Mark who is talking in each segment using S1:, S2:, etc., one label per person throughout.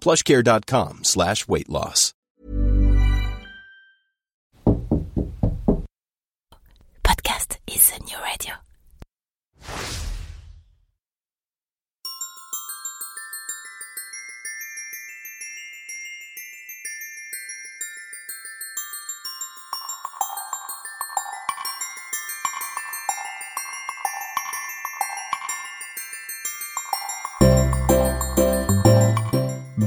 S1: plushcare.com slash weight loss.
S2: Podcast is a new radio.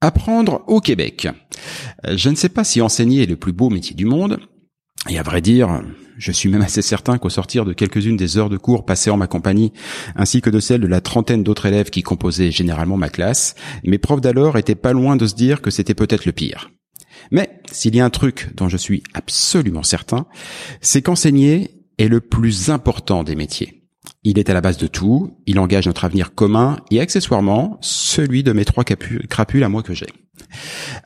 S3: Apprendre au Québec. Euh, Je ne sais pas si enseigner est le plus beau métier du monde. Et à vrai dire, je suis même assez certain qu'au sortir de quelques-unes des heures de cours passées en ma compagnie, ainsi que de celles de la trentaine d'autres élèves qui composaient généralement ma classe, mes profs d'alors étaient pas loin de se dire que c'était peut-être le pire. Mais s'il y a un truc dont je suis absolument certain, c'est qu'enseigner est le plus important des métiers. Il est à la base de tout, il engage notre avenir commun et accessoirement celui de mes trois crapules à moi que j'ai.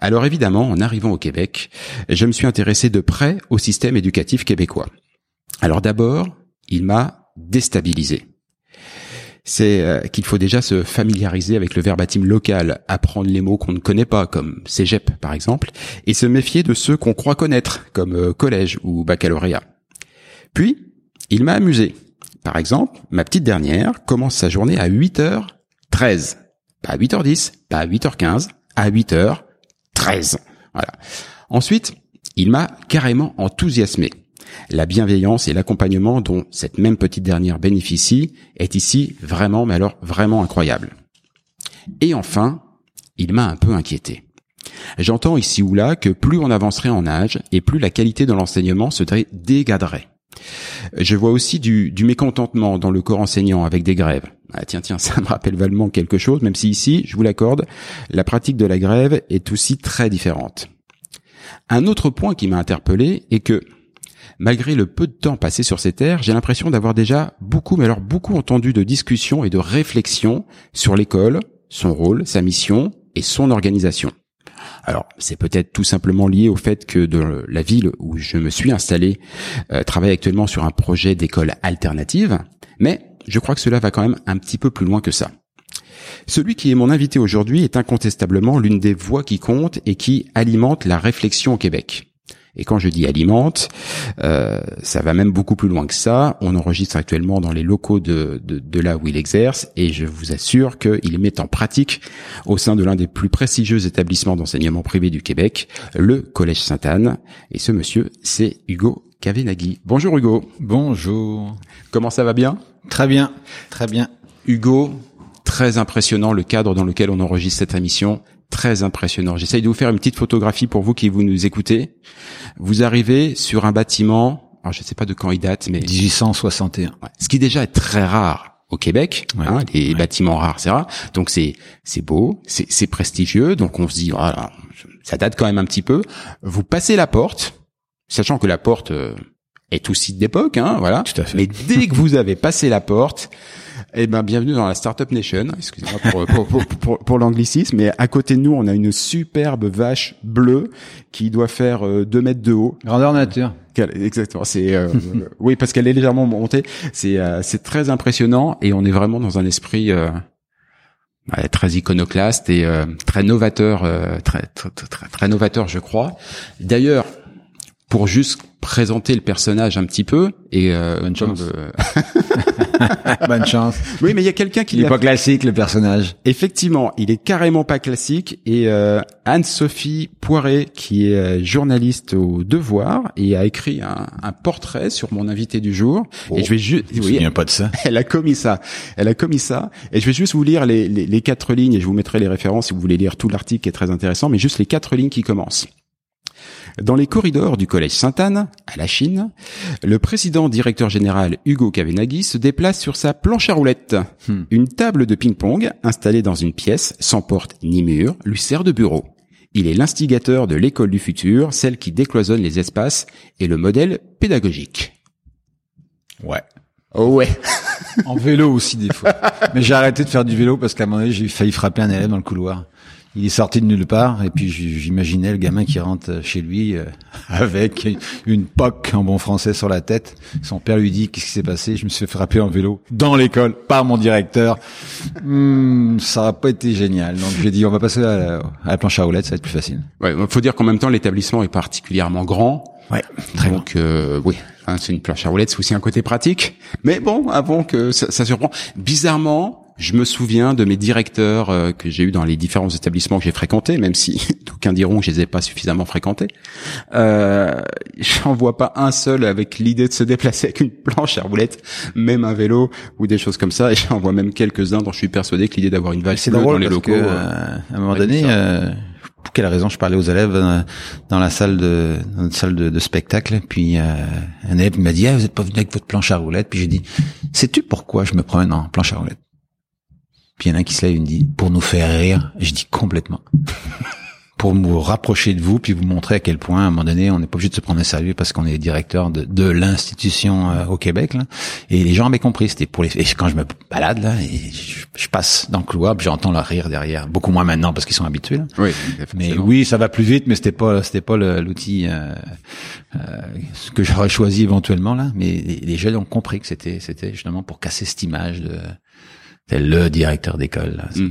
S3: Alors évidemment, en arrivant au Québec, je me suis intéressé de près au système éducatif québécois. Alors d'abord, il m'a déstabilisé. C'est euh, qu'il faut déjà se familiariser avec le verbatim local, apprendre les mots qu'on ne connaît pas, comme cégep par exemple, et se méfier de ceux qu'on croit connaître, comme euh, collège ou baccalauréat. Puis, il m'a amusé. Par exemple, ma petite dernière commence sa journée à 8h13. Pas à 8h10, pas à 8h15, à 8h13. Voilà. Ensuite, il m'a carrément enthousiasmé. La bienveillance et l'accompagnement dont cette même petite dernière bénéficie est ici vraiment, mais alors vraiment incroyable. Et enfin, il m'a un peu inquiété. J'entends ici ou là que plus on avancerait en âge et plus la qualité de l'enseignement se dégraderait. Je vois aussi du, mécontentement dans le corps enseignant avec des grèves. Ah, tiens, tiens, ça me rappelle valement quelque chose, même si ici, je vous l'accorde, la pratique de la grève est aussi très différente. Un autre point qui m'a interpellé est que, malgré le peu de temps passé sur ces terres, j'ai l'impression d'avoir déjà beaucoup, mais alors beaucoup entendu de discussions et de réflexions sur l'école, son rôle, sa mission et son organisation. Alors, c'est peut-être tout simplement lié au fait que la ville où je me suis installé euh, travaille actuellement sur un projet d'école alternative, mais je crois que cela va quand même un petit peu plus loin que ça. Celui qui est mon invité aujourd'hui est incontestablement l'une des voix qui compte et qui alimente la réflexion au Québec. Et quand je dis alimente, euh, ça va même beaucoup plus loin que ça. On enregistre actuellement dans les locaux de, de, de là où il exerce et je vous assure qu'il met en pratique au sein de l'un des plus prestigieux établissements d'enseignement privé du Québec, le Collège Sainte-Anne. Et ce monsieur, c'est Hugo Kavenaghi. Bonjour Hugo.
S4: Bonjour.
S3: Comment ça va bien?
S4: Très bien, très bien.
S3: Hugo, très impressionnant le cadre dans lequel on enregistre cette émission très impressionnant. J'essaye de vous faire une petite photographie pour vous qui vous nous écoutez. Vous arrivez sur un bâtiment, alors je ne sais pas de quand il date, mais
S4: 1861.
S3: ce qui déjà est très rare au Québec, hein, les bâtiments rares, c'est rare. Donc c'est c'est beau, c'est c'est prestigieux. Donc on se dit, voilà, ça date quand même un petit peu. Vous passez la porte, sachant que la porte euh, est aussi d'époque, hein, voilà.
S4: Tout à fait.
S3: Mais dès que vous avez passé la porte, eh ben, bienvenue dans la Startup Nation. Excusez-moi pour, pour, pour, pour, l'anglicisme, mais à côté de nous, on a une superbe vache bleue qui doit faire euh, 2 mètres de haut.
S4: Grandeur nature.
S3: Exactement. C'est euh, oui parce qu'elle est légèrement montée. C'est euh, c'est très impressionnant et on est vraiment dans un esprit euh, très iconoclaste et très novateur, très, très, très très novateur, je crois. D'ailleurs, pour juste présenter le personnage un petit peu et
S4: euh, bonne chance. bonne chance.
S3: Oui, mais il y a quelqu'un qui
S4: il est pas classique le personnage.
S3: Effectivement, il est carrément pas classique et euh, Anne-Sophie Poiré qui est euh, journaliste au Devoir et a écrit un, un portrait sur mon invité du jour
S4: et
S3: je vais juste
S4: oui, pas de ça.
S3: Elle a commis ça. Elle a commis ça et je vais juste vous lire les, les, les quatre lignes et je vous mettrai les références si vous voulez lire tout l'article qui est très intéressant mais juste les quatre lignes qui commencent. Dans les corridors du collège Sainte-Anne, à la Chine, le président directeur général Hugo Kavenaghi se déplace sur sa planche à roulettes. Hmm. Une table de ping-pong installée dans une pièce sans porte ni mur lui sert de bureau. Il est l'instigateur de l'école du futur, celle qui décloisonne les espaces et le modèle pédagogique.
S4: Ouais.
S3: Oh ouais.
S4: en vélo aussi des fois. Mais j'ai arrêté de faire du vélo parce qu'à un moment donné, j'ai failli frapper un élève dans le couloir il est sorti de nulle part et puis j'imaginais le gamin qui rentre chez lui euh, avec une poque en bon français sur la tête. Son père lui dit qu'est-ce qui s'est passé? Je me suis frapper en vélo dans l'école par mon directeur. Hmm, ça n'a pas été génial. Donc j'ai dit on va passer à la, planche à roulettes, ça va être plus facile.
S3: Ouais, faut dire qu'en même temps l'établissement est particulièrement grand.
S4: Ouais, très
S3: Donc euh, oui, hein, c'est une planche à roulettes, c'est aussi un côté pratique. Mais bon, avant que ça, ça surprend. Bizarrement, je me souviens de mes directeurs euh, que j'ai eu dans les différents établissements que j'ai fréquentés, même si d'aucuns diront que je les ai pas suffisamment fréquentés. Euh, J'en vois pas un seul avec l'idée de se déplacer avec une planche à roulettes, même un vélo ou des choses comme ça. Et j'en vois même quelques-uns dont je suis persuadé que l'idée d'avoir une valse dans les locaux.
S4: Euh, à un moment donné, euh, pour quelle raison je parlais aux élèves dans la salle de dans une salle de, spectacle puis un élève m'a dit ah, vous êtes pas venu avec votre planche à roulettes puis j'ai dit sais-tu pourquoi je me promène en planche à roulettes puis il y en a un qui se lève et me dit, pour nous faire rire, je dis complètement. pour nous rapprocher de vous, puis vous montrer à quel point, à un moment donné, on n'est pas obligé de se prendre au sérieux parce qu'on est directeur de, de l'institution euh, au Québec. Là. Et les gens avaient compris, c'était pour les... Et quand je me balade, là, et je, passe dans le puis j'entends leur rire derrière. Beaucoup moins maintenant parce qu'ils sont habitués. Là.
S3: Oui,
S4: mais oui, ça va plus vite, mais c'était pas c'était pas l'outil euh, euh, que j'aurais choisi éventuellement là. Mais les, les jeunes ont compris que c'était c'était justement pour casser cette image de c'est le directeur d'école. Mm.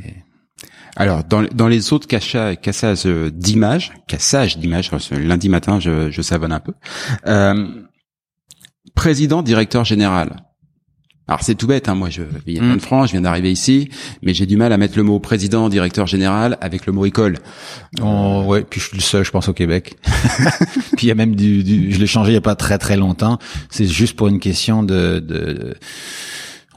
S3: Alors, dans, dans les autres cassages d'images, cassage d'images, lundi matin, je, je savonne un peu. Euh, président, directeur général. Alors c'est tout bête, hein, moi je vis en France, je viens d'arriver ici, mais j'ai du mal à mettre le mot président, directeur général avec le mot école.
S4: Oh, ouais, puis je suis le seul, je pense, au Québec. puis il y a même du, du je l'ai changé il y a pas très très longtemps. C'est juste pour une question de, de,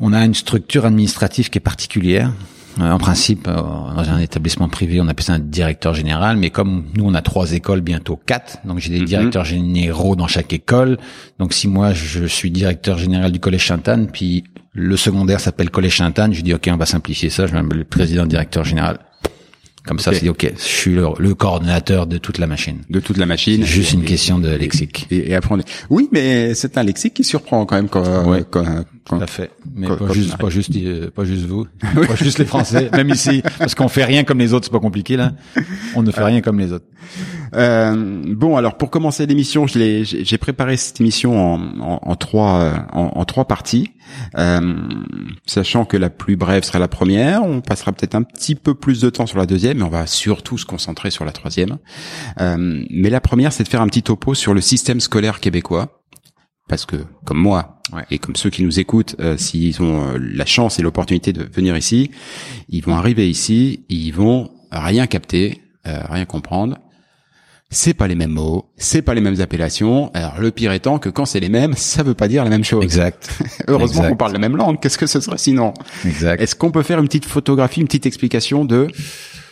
S4: on a une structure administrative qui est particulière. Euh, en principe, euh, dans un établissement privé, on appelle ça un directeur général, mais comme nous, on a trois écoles, bientôt quatre, donc j'ai des
S3: Mhm.
S4: directeurs généraux dans chaque école. Donc si moi, je suis directeur général du collège Sainte-Anne, puis le secondaire s'appelle collège Sainte-Anne, je dis, OK, on va simplifier ça, je vais le président directeur général. Comme ça, c'est OK, je suis le, le coordonnateur de toute la machine.
S3: De toute la machine.
S4: Juste une question de lexique.
S3: Et, et est- Oui, mais c'est un lexique qui surprend quand même quand,
S4: Ouais.
S3: quand, quand-
S4: Tout à fait. Mais
S3: Quand-
S4: pas juste, pas juste, euh, pas juste vous, pas juste les Français, même ici, parce qu'on fait rien comme les autres, c'est pas compliqué là. On ne fait rien comme les autres.
S3: Euh, bon, alors pour commencer l'émission, je l'ai, j'ai préparé cette émission en, en, en trois, euh, en, en trois parties, euh, sachant que la plus brève sera la première. On passera peut-être un petit peu plus de temps sur la deuxième, mais on va surtout se concentrer sur la troisième. Euh, mais la première, c'est de faire un petit topo sur le système scolaire québécois, parce que comme moi
S4: Ouais.
S3: et comme ceux qui nous écoutent, euh, s'ils ont euh, la chance et l'opportunité de venir ici, ils vont arriver ici, ils vont rien capter, euh, rien comprendre c'est pas les mêmes mots, c'est pas les mêmes appellations. Alors le pire étant que quand c'est les mêmes, ça veut pas dire la même chose.
S4: Exact.
S3: Heureusement qu'on parle la même langue. Qu'est-ce que ce serait sinon?
S4: Exact.
S3: Est-ce qu'on peut faire une petite photographie, une petite explication de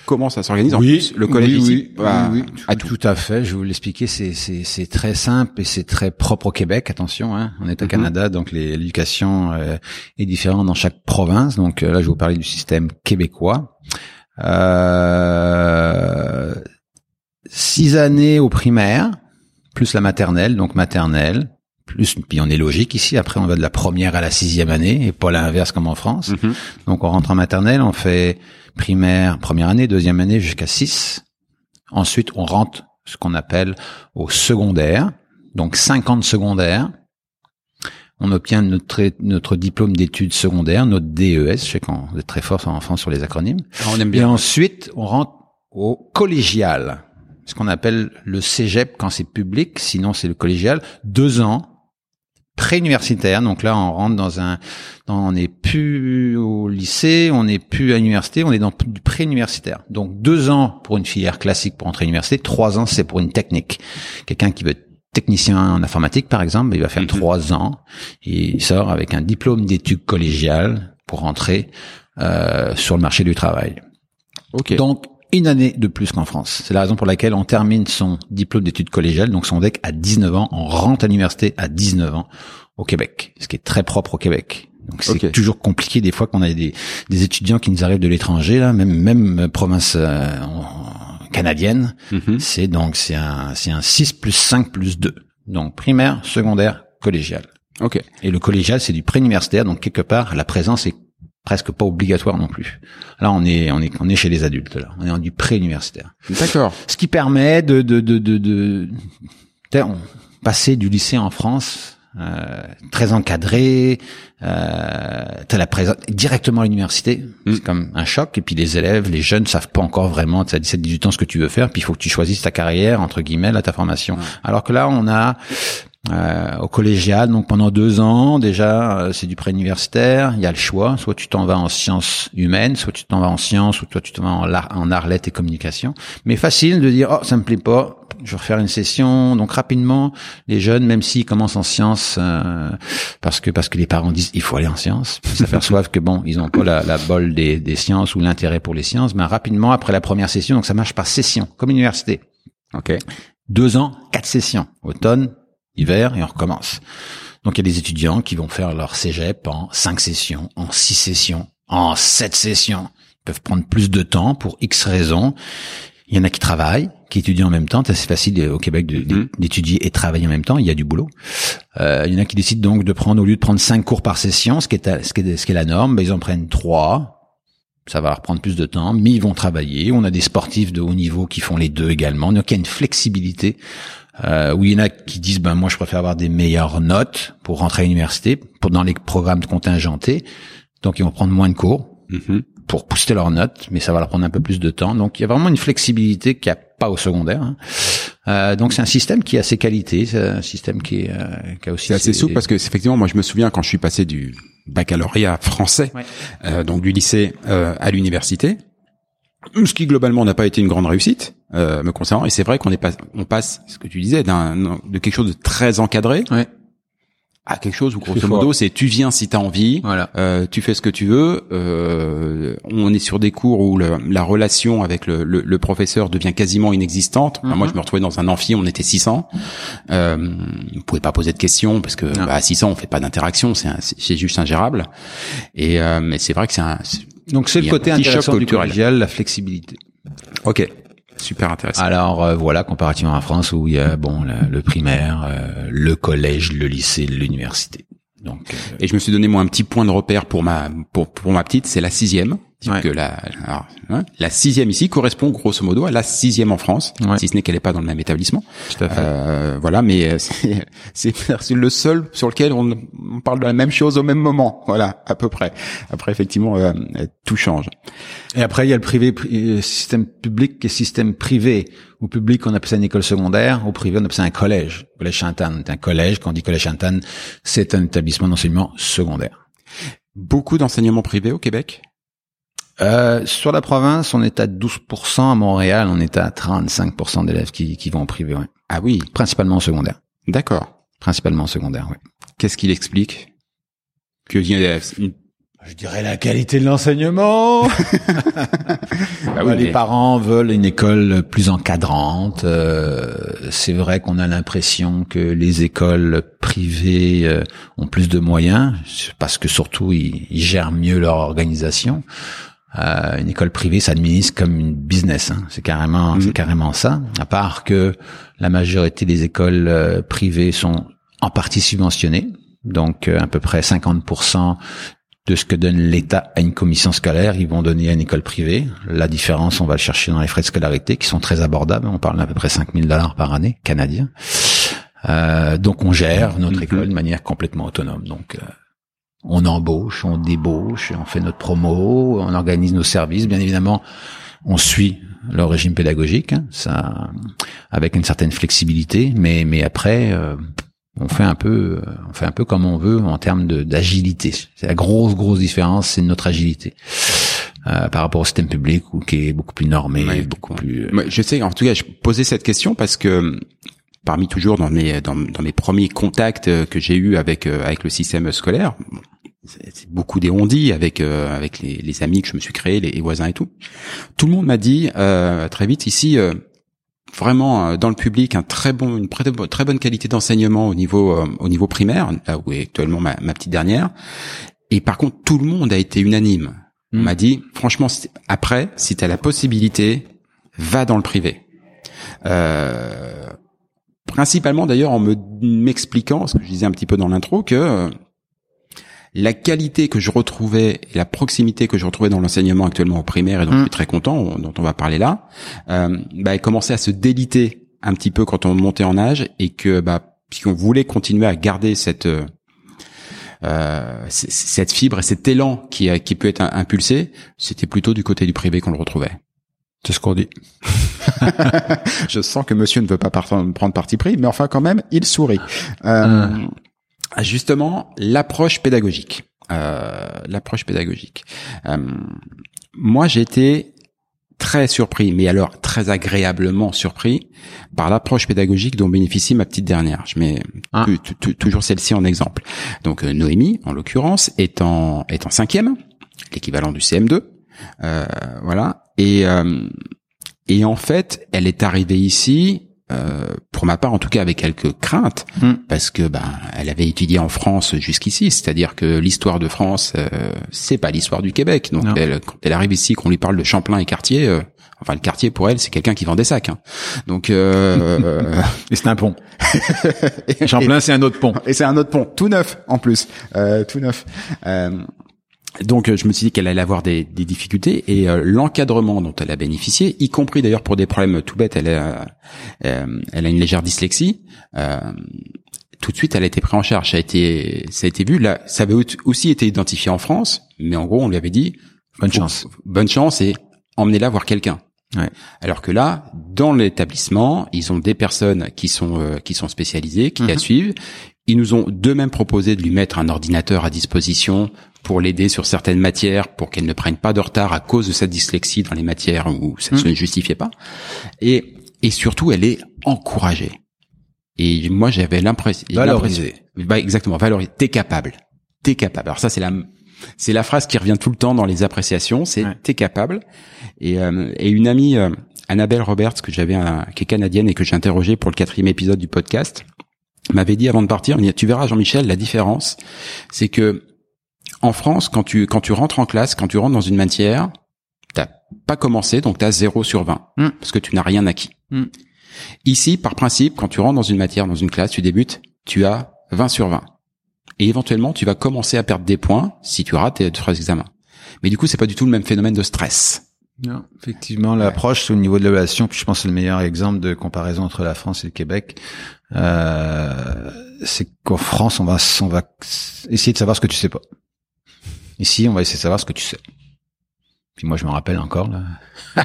S3: comment ça s'organise En plus, le collège
S4: oui,
S3: ici
S4: oui, oui, oui, tout, à fait. Je vais vous l'expliquer. C'est, c'est, c'est très simple et c'est très propre au Québec. Attention, hein. on est au
S3: Mhm.
S4: Canada, donc l'éducation euh, est différente dans chaque province. Donc euh, là, je vais vous parler du système québécois. Euh, six années au primaire, plus la maternelle, donc maternelle, plus puis on est logique ici. Après, on va de la première à la sixième année et pas l'inverse comme en France.
S3: Mhm.
S4: Donc on rentre en maternelle, on fait primaire, première année, deuxième année jusqu'à 6. Ensuite, on rentre ce qu'on appelle au secondaire, donc 50 secondaires. On obtient notre, notre diplôme d'études secondaires, notre DES. Je sais qu'on est très fort en France sur les acronymes.
S3: Ah, on aime
S4: Et ensuite, on rentre au collégial, ce qu'on appelle le cégep quand c'est public, sinon c'est le collégial, deux ans, pré-universitaire. Donc là, on rentre dans un, dans- on n'est plus au lycée, on n'est plus à l'université, on est dans du pré-universitaire. Donc deux ans pour une filière classique pour entrer à l'université, trois ans c'est pour une technique. Quelqu'un qui veut être technicien en informatique, par exemple, il va faire
S3: Mhm.
S4: trois ans il sort avec un diplôme d'études collégiales pour rentrer euh, sur le marché du travail.
S3: Ok.
S4: Donc, une année de plus qu'en France. C'est la raison pour laquelle on termine son diplôme d'études collégiales, donc son DEC à 19 ans, on rentre à l'université à 19 ans au Québec, ce qui est très propre au Québec. Donc c'est toujours compliqué des fois qu'on a des, des étudiants qui nous arrivent de l'étranger, là, même même euh, province euh, en- canadienne.
S3: Mhm.
S4: C'est donc c'est un c'est un 6 plus 5 plus 2. Donc primaire, secondaire, collégial.
S3: Ok.
S4: Et le collégial, c'est du pré-universitaire, donc quelque part, la présence est presque pas obligatoire non plus. Là, on est, on est, on est chez les adultes, là. On est en du pré-universitaire.
S3: D'accord.
S4: Ce qui permet de, de, de, de, de, passer du lycée en France, euh, très encadré, euh, t'as la présence directement à l'université,
S3: Mm.
S4: c'est comme un choc. Et puis les élèves, les jeunes savent pas encore vraiment, tu as 17-18 ans ce que tu veux faire, puis il faut que tu choisisses ta carrière entre guillemets, là, ta formation. Alors que là, on a euh, au collégial, donc pendant deux ans déjà, euh, c'est du pré-universitaire. Il y a le choix, soit tu t'en vas en sciences humaines, soit tu t'en vas en sciences, ou toi tu t'en vas en, lar- en art, lettres et communication. Mais facile de dire, oh ça me plaît pas, je vais refaire une session. Donc rapidement, les jeunes, même s'ils commencent en sciences, euh, parce que parce que les parents disent il faut aller en sciences, ils s'aperçoivent que bon, ils ont pas la, la bol des, des sciences ou l'intérêt pour les sciences, mais rapidement après la première session, donc ça marche par session, comme université
S3: Ok.
S4: deux ans, quatre sessions, automne, hiver, et on recommence. Donc il y a des étudiants qui vont faire leur cégep en cinq sessions, en six sessions, en sept sessions. Ils peuvent prendre plus de temps pour X raisons. Il y en a qui travaillent, qui étudient en même temps. C'est assez facile au Québec
S3: Mhm.
S4: d'étudier et travailler en même temps. Il y a du boulot. Euh, il y en a qui décident donc de prendre, au lieu de prendre cinq cours par session, ce qui est, ce qui est, ce qui est la norme, ben, ils en prennent trois. Ça va leur prendre plus de temps, mais ils vont travailler. On a des sportifs de haut niveau qui font les deux également. Donc il y a une flexibilité. Euh, où il y en a qui disent ben moi je préfère avoir des meilleures notes pour rentrer à l'université, pour dans les programmes de contingentés. Donc ils vont prendre moins de cours
S3: Mhm.
S4: pour booster leurs notes, mais ça va leur prendre un peu plus de temps. Donc il y a vraiment une flexibilité qu'il n'y a pas au secondaire. hein. Euh, donc c'est un système qui a ses qualités, c'est un système qui, est, euh, qui a aussi
S3: C'est assez
S4: ses-
S3: souple parce que effectivement, moi je me souviens quand je suis passé du baccalauréat français,
S4: Ouais.
S3: euh, donc du lycée euh, à l'université, ce qui globalement n'a pas été une grande réussite euh, me concernant. Et c'est vrai qu'on est pas, on passe, ce que tu disais, d'un de quelque chose de très encadré
S4: Ouais.
S3: à quelque chose où grosso modo c'est tu viens si t'as envie,
S4: Voilà.
S3: euh, tu fais ce que tu veux. Euh, on est sur des cours où le- la relation avec le, le- le professeur devient quasiment inexistante. Enfin, Moi, je me retrouvais dans un amphi, on était 600. Euh, on pouvait pas poser de questions parce que bah, à 600 on fait pas d'interaction, c'est un- c'est c'est juste ingérable. Et euh, mais c'est vrai que c'est un.
S4: Donc c'est le côté intéressant du collégial, la flexibilité.
S3: Ok, super intéressant.
S4: Alors euh, voilà, comparativement à France où il y a bon le, le primaire, euh, le collège, le lycée, l'université. Donc euh,
S3: Et je me suis donné moi un petit point de repère pour ma pour pour ma petite, c'est la sixième.
S4: Ouais.
S3: Que la alors, hein, la sixième ici correspond grosso modo à la sixième en France,
S4: Ouais.
S3: si ce n'est qu'elle n'est pas dans le même établissement.
S4: tout à fait.
S3: Euh, voilà, mais euh, c'est le seul sur lequel on, on parle de la même chose au même moment. Voilà, à peu près. Après, effectivement, euh, tout change.
S4: Et après il y a le privé, pri- euh, système public et système privé. Au public on appelle ça une école secondaire, au privé on appelle ça un collège. Collège Sainte-Anne, c'est un collège. Quand on dit collège Sainte-Anne, c'est un établissement d'enseignement secondaire.
S3: Beaucoup d'enseignements privés au Québec?
S4: Euh, sur la province, on est à 12%. À Montréal, on est à 35% d'élèves qui, qui vont au privé, ouais.
S3: Ah oui,
S4: Principalement au secondaire.
S3: d'accord.
S4: Principalement au secondaire, oui.
S3: Qu'est-ce qu'il explique Que une-
S4: Je dirais la qualité de l'enseignement.
S3: Ah oui,
S4: les
S3: mais-
S4: parents veulent une école plus encadrante. Euh, c'est vrai qu'on a l'impression que les écoles privées euh, ont plus de moyens parce que surtout ils, ils gèrent mieux leur organisation. Euh, une école privée s'administre comme une business. hein. C'est carrément, c'est carrément ça. À part que la majorité des écoles euh, privées sont en partie subventionnées, donc euh, à peu près 50% de ce que donne l'État à une commission scolaire, ils vont donner à une école privée. La différence, on va le chercher dans les frais de scolarité, qui sont très abordables. On parle d'à peu près 5000 dollars par année canadiens. Euh, donc on gère notre école de manière complètement autonome. Donc euh, on embauche, on débauche, on fait notre promo, on organise nos services. Bien évidemment, on suit le régime pédagogique, hein, ça, avec une certaine flexibilité, mais mais après, euh, on fait un peu, euh, on fait un peu comme on veut en termes d'agilité. C'est la grosse grosse différence, c'est notre agilité euh, par rapport au système public qui est beaucoup plus normé,
S3: Ouais,
S4: beaucoup plus. euh,
S3: je sais, en tout cas, je posais cette question parce que parmi toujours dans mes dans, dans mes premiers contacts euh, que j'ai eu avec euh, avec le système scolaire, c'est beaucoup des avec euh, avec les, les amis que je me suis créés, les, les voisins et tout. Tout le monde m'a dit euh, très vite ici. euh, Vraiment euh, dans le public un très bon une très, bo- très bonne qualité d'enseignement au niveau euh, au niveau primaire là où est actuellement ma, ma petite dernière et par contre tout le monde a été unanime on
S4: Mm.
S3: m'a dit franchement après si tu as la possibilité va dans le privé euh, principalement d'ailleurs en me m'expliquant ce que je disais un petit peu dans l'intro que euh, la qualité que je retrouvais et la proximité que je retrouvais dans l'enseignement actuellement au primaire et dont je suis très content on- dont on va parler là euh, bah, elle commençait à se déliter un petit peu quand on montait en âge et que bah puisqu'on voulait continuer à garder cette euh, euh, cette fibre et cet élan qui, qui peut être impulsé, c'était plutôt du côté du privé qu'on le retrouvait.
S4: C'est ce qu'on dit.
S3: Je sens que monsieur ne veut pas prendre parti pris, mais enfin quand même, il sourit. Euh, Justement, l'approche pédagogique. Euh, l'approche pédagogique. Euh, moi, j'ai été très surpris, mais alors très agréablement surpris par l'approche pédagogique dont bénéficie ma petite dernière. Je mets
S4: Ah.
S3: tu- tu- tu- toujours celle-ci en exemple. Donc euh, Noémie, en l'occurrence, est en est en cinquième, l'équivalent du CM2. Euh, voilà. Et euh, et en fait, elle est arrivée ici. euh, pour ma part, en tout cas, avec quelques craintes,
S4: Hmm.
S3: parce que ben, elle avait étudié en France jusqu'ici, c'est-à-dire que l'histoire de France, euh, c'est pas l'histoire du Québec. Donc,
S4: Non.
S3: elle, quand elle arrive ici, qu'on lui parle de Champlain et Cartier, euh, enfin le Cartier pour elle, c'est quelqu'un qui vend des sacs. hein. Donc, euh, euh,
S4: Et c'est un pont. Champlain, c'est un autre pont.
S3: et c'est un autre pont, tout neuf en plus, euh, tout neuf. Euh, donc euh, je me suis dit qu'elle allait avoir des, des difficultés et euh, l'encadrement dont elle a bénéficié, y compris d'ailleurs pour des problèmes tout bêtes, elle a, euh, elle a une légère dyslexie. euh, tout de suite, elle a été prise en charge. Ça a été, ça a été vu. Là, ça avait aussi été identifié en France, mais en gros, on lui avait dit
S4: Bonne chance.
S3: bonne chance et emmenez-la voir quelqu'un.
S4: Ouais.
S3: Alors que là, dans l'établissement, ils ont des personnes qui sont euh, qui sont spécialisées, qui la suivent, Ils nous ont d'eux-mêmes proposé de lui mettre un ordinateur à disposition pour l'aider sur certaines matières, pour qu'elle ne prenne pas de retard à cause de sa dyslexie dans les matières où ça ne se justifiait pas. Et, et surtout, elle est encouragée. Et moi, j'avais l'impression...
S5: Valorisée.
S3: Bah, exactement, valorisée. T'es capable. T'es capable. Alors ça, c'est la, c'est la phrase qui revient tout le temps dans les appréciations. C'est
S4: Ouais.
S3: t'es capable. Et, euh, et une amie, euh, Annabelle Roberts, que j'avais, un- qui est canadienne et que j'ai interrogée pour le quatrième épisode du podcast, m'avait dit avant de partir, tu verras Jean-Michel, la différence, c'est que en France, quand tu quand tu rentres en classe, quand tu rentres dans une matière, t'as pas commencé, donc t'as 0 sur 20,
S4: Mm.
S3: parce que tu n'as rien acquis.
S4: Mm.
S3: Ici, par principe, quand tu rentres dans une matière, dans une classe, tu débutes, tu as 20 sur 20. Et éventuellement, tu vas commencer à perdre des points si tu rates tes trois examens. Mais du coup, c'est pas du tout le même phénomène de stress.
S4: Non, effectivement, l'approche au niveau de l'évaluation, puis je pense que c'est le meilleur exemple de comparaison entre la France et le Québec. Euh, c'est qu'en France, on va, on va essayer de savoir ce que tu sais pas. Ici, on va essayer de savoir ce que tu sais. Puis moi, je me rappelle encore là,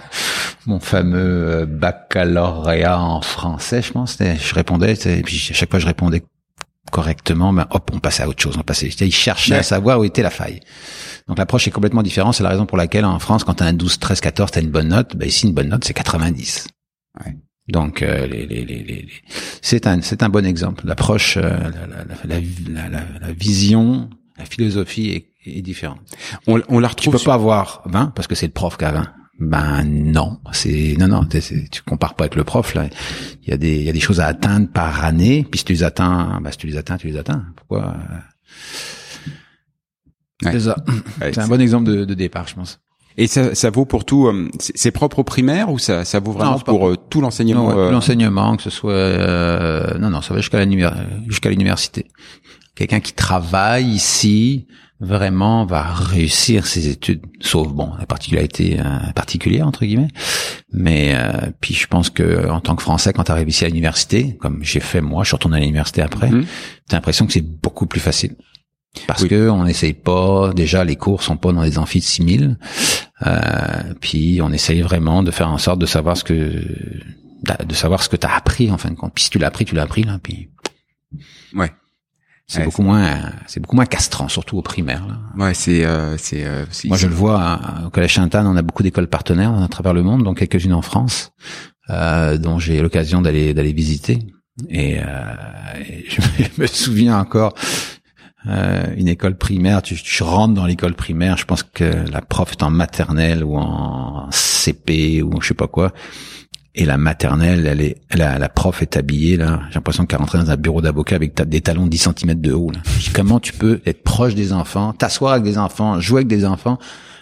S4: mon fameux euh, baccalauréat en français, je pense. Je répondais, et puis à chaque fois, je répondais correctement, ben hop, on passait à autre chose. On passait. Il cherchait
S3: Ouais.
S4: à savoir où était la faille. Donc l'approche est complètement différente. C'est la raison pour laquelle en France, quand tu as un 12, 13, 14, tu as une bonne note. Ben ici, une bonne note, c'est 90.
S3: Ouais.
S4: Donc euh, les, les, les, les- les- c'est un c'est un bon exemple. L'approche, euh, la, la, la, la vision, la philosophie est, est différente.
S3: On, on la
S4: Tu
S3: retrouve
S4: peux
S3: sur-
S4: pas avoir 20 parce que c'est le prof qui a 20. Ben non, c'est non non, tu compares pas avec le prof là. Il y a des il y a des choses à atteindre par année, puis si tu les atteins, ben si tu les atteins, tu les atteins. Pourquoi euh,
S3: Ouais.
S4: C'est ça.
S3: Ouais,
S4: C'est un bon exemple de, de départ, je pense.
S3: Et ça, ça vaut pour tout. euh, c'est propre au primaire ou ça, ça vaut vraiment
S4: Non,
S3: pour euh, tout l'enseignement
S4: ouais,
S3: euh,
S4: l'enseignement, que ce soit euh, non non, ça va jusqu'à l'université. Quelqu'un qui travaille ici vraiment va réussir ses études, sauf bon la particularité euh, particulière entre guillemets. Mais euh, puis je pense que en tant que Français, quand tu arrives ici à l'université, comme j'ai fait moi, je suis retourné à l'université après,
S3: Mhm.
S4: t'as l'impression que c'est beaucoup plus facile. Parce
S3: Oui.
S4: que on n'essaye pas, déjà les cours sont pas dans des amphis de 6000, euh, puis on essaye vraiment de faire en sorte de savoir ce que de savoir ce que t'as appris en fin de compte. Puis si tu l'as appris, tu l'as appris là, puis
S3: Ouais.
S4: c'est
S3: Ouais,
S4: beaucoup moins c'est beaucoup moins castrant, surtout au primaire. Là.
S3: Ouais, c'est euh, c'est euh,
S4: Moi, je le vois à- au collège Sainte-Anne, on a beaucoup d'écoles partenaires à travers le monde, dont quelques-unes en France, euh, dont j'ai l'occasion d'aller d'aller visiter. Et, euh, et je me souviens encore euh, une école primaire. Tu, tu rentres dans l'école primaire, je pense que la prof est en maternelle ou en CP ou je sais pas quoi. Et la maternelle, elle est, la, la prof est habillée là. J'ai l'impression qu'elle rentre dans un bureau d'avocat avec ta- des talons de 10 cm de haut. Là. Comment tu peux être proche des enfants, t'asseoir avec des enfants, jouer avec des enfants,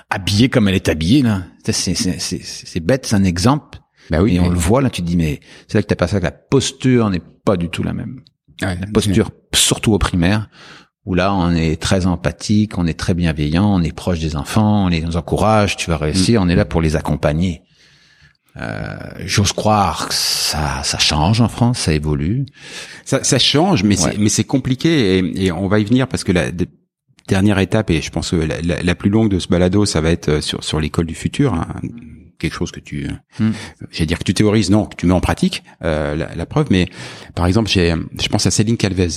S4: habillée comme elle est habillée là? C'est c'est c'est c'est- c'est bête, c'est un exemple.
S3: Bah oui.
S4: et on le voit là, tu te dis mais c'est là que t'as passé que la posture n'est pas du tout la même.
S3: Ouais,
S4: La posture, surtout au primaire, où là on est très empathique, on est très bienveillant, on est proche des enfants, on les encourage, tu vas réussir, on est là pour les accompagner. Euh, J'ose croire que ça, ça change en France, ça évolue.
S3: Ça, ça change, mais
S4: Ouais.
S3: mais c'est compliqué et, et on va y venir parce que la de- dernière étape et je pense que la, la- la plus longue de ce balado, ça va être euh, sur sur l'école du futur, hein, quelque chose que tu,
S4: Hmm.
S3: j'allais dire que tu théorises, non, que tu mets en pratique euh, la, la preuve. Mais par exemple, j'ai, je pense à Céline Calvez.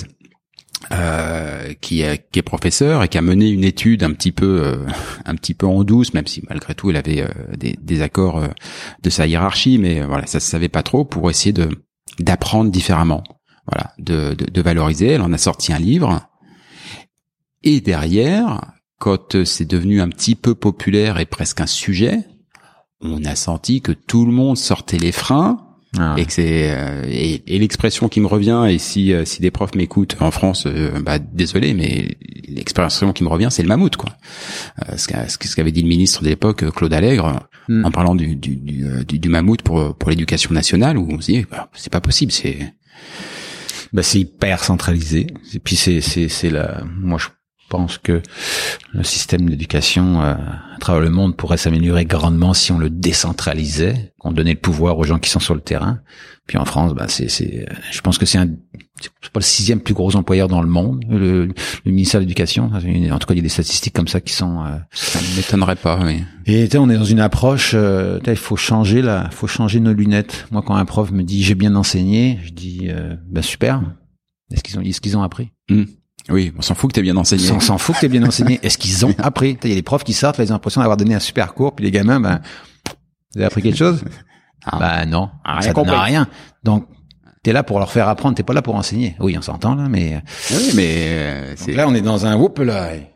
S3: Euh, qui, est, qui est professeur et qui a mené une étude un petit peu euh, un petit peu en douce même si malgré tout elle avait euh, des, des accords euh, de sa hiérarchie mais voilà ça se savait pas trop pour essayer de d'apprendre différemment voilà, de, de, de valoriser. Elle en a sorti un livre. Et derrière, quand c'est devenu un petit peu populaire et presque un sujet, on a senti que tout le monde sortait les freins
S4: Ah,
S3: et que c'est euh, et, et l'expression qui me revient et si euh, si des profs m'écoutent en France, euh, bah désolé, mais l'expression qui me revient, c'est le mammouth quoi. Euh, ce qu'a- ce qu'avait dit le ministre de l'époque, euh, Claude Allègre,
S4: Hmm.
S3: en parlant du du, du, du- du mammouth pour pour l'éducation nationale, où on se dit bah, c'est pas possible, c'est
S4: bah, c'est hyper centralisé. Et puis c'est c'est c'est la. Moi, je pense que le système d'éducation euh, à travers le monde pourrait s'améliorer grandement si on le décentralisait, qu'on donnait le pouvoir aux gens qui sont sur le terrain. Puis en France, bah, c'est c'est. Je pense que c'est un. C'est pas le sixième plus gros employeur dans le monde, le, le ministère de l'Éducation. En tout cas, il y a des statistiques comme ça qui sont. euh,
S3: ça ne m'étonnerait pas. Oui.
S4: et on est dans une approche, euh, il faut changer là, faut changer nos lunettes. Moi, quand un prof me dit j'ai bien enseigné, je dis euh, ben super. Est-ce qu'ils ont, est-ce qu'ils ont appris?
S3: Hmm. Oui, on s'en fout que t'aies bien enseigné.
S4: On s'en fout que t'aies bien enseigné. Est-ce qu'ils ont appris? Il y a des profs qui sortent, là, ils ont l'impression d'avoir donné un super cours, puis les gamins, ben, vous avez appris quelque chose?
S3: Ah.
S4: Bah non,
S3: Ah, rien
S4: ça donne
S3: compris.
S4: rien. Donc, t'es là pour leur faire apprendre, t'es pas là pour enseigner. Oui, on s'entend là, mais
S3: Oui, mais euh,
S4: là, on est dans un whoop là.
S3: euh, le- le- le-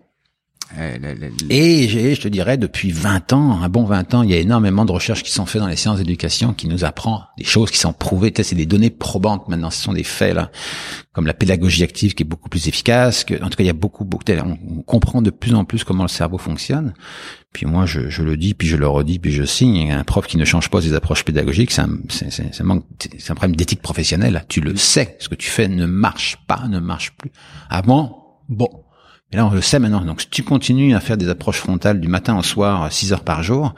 S4: Et j'ai, je te dirais, depuis 20 ans, un bon 20 ans, il y a énormément de recherches qui sont faites dans les sciences d'éducation qui nous apprend des choses qui sont prouvées. C'est des données probantes maintenant, ce sont des faits là, comme la pédagogie active qui est beaucoup plus efficace. En tout cas, il y a beaucoup, beaucoup. On, comprend de plus en plus comment le cerveau fonctionne. Puis moi, je, le dis, puis je le redis, puis je signe. Un prof qui ne change pas ses approches pédagogiques, c'est un, c'est, manque- c'est un problème d'éthique professionnelle. Tu le sais, ce que tu fais ne marche pas, ne marche plus. Avant, bon. Mais là, on le sait maintenant. Donc, si tu continues à faire des approches frontales du matin au soir, 6 heures par jour,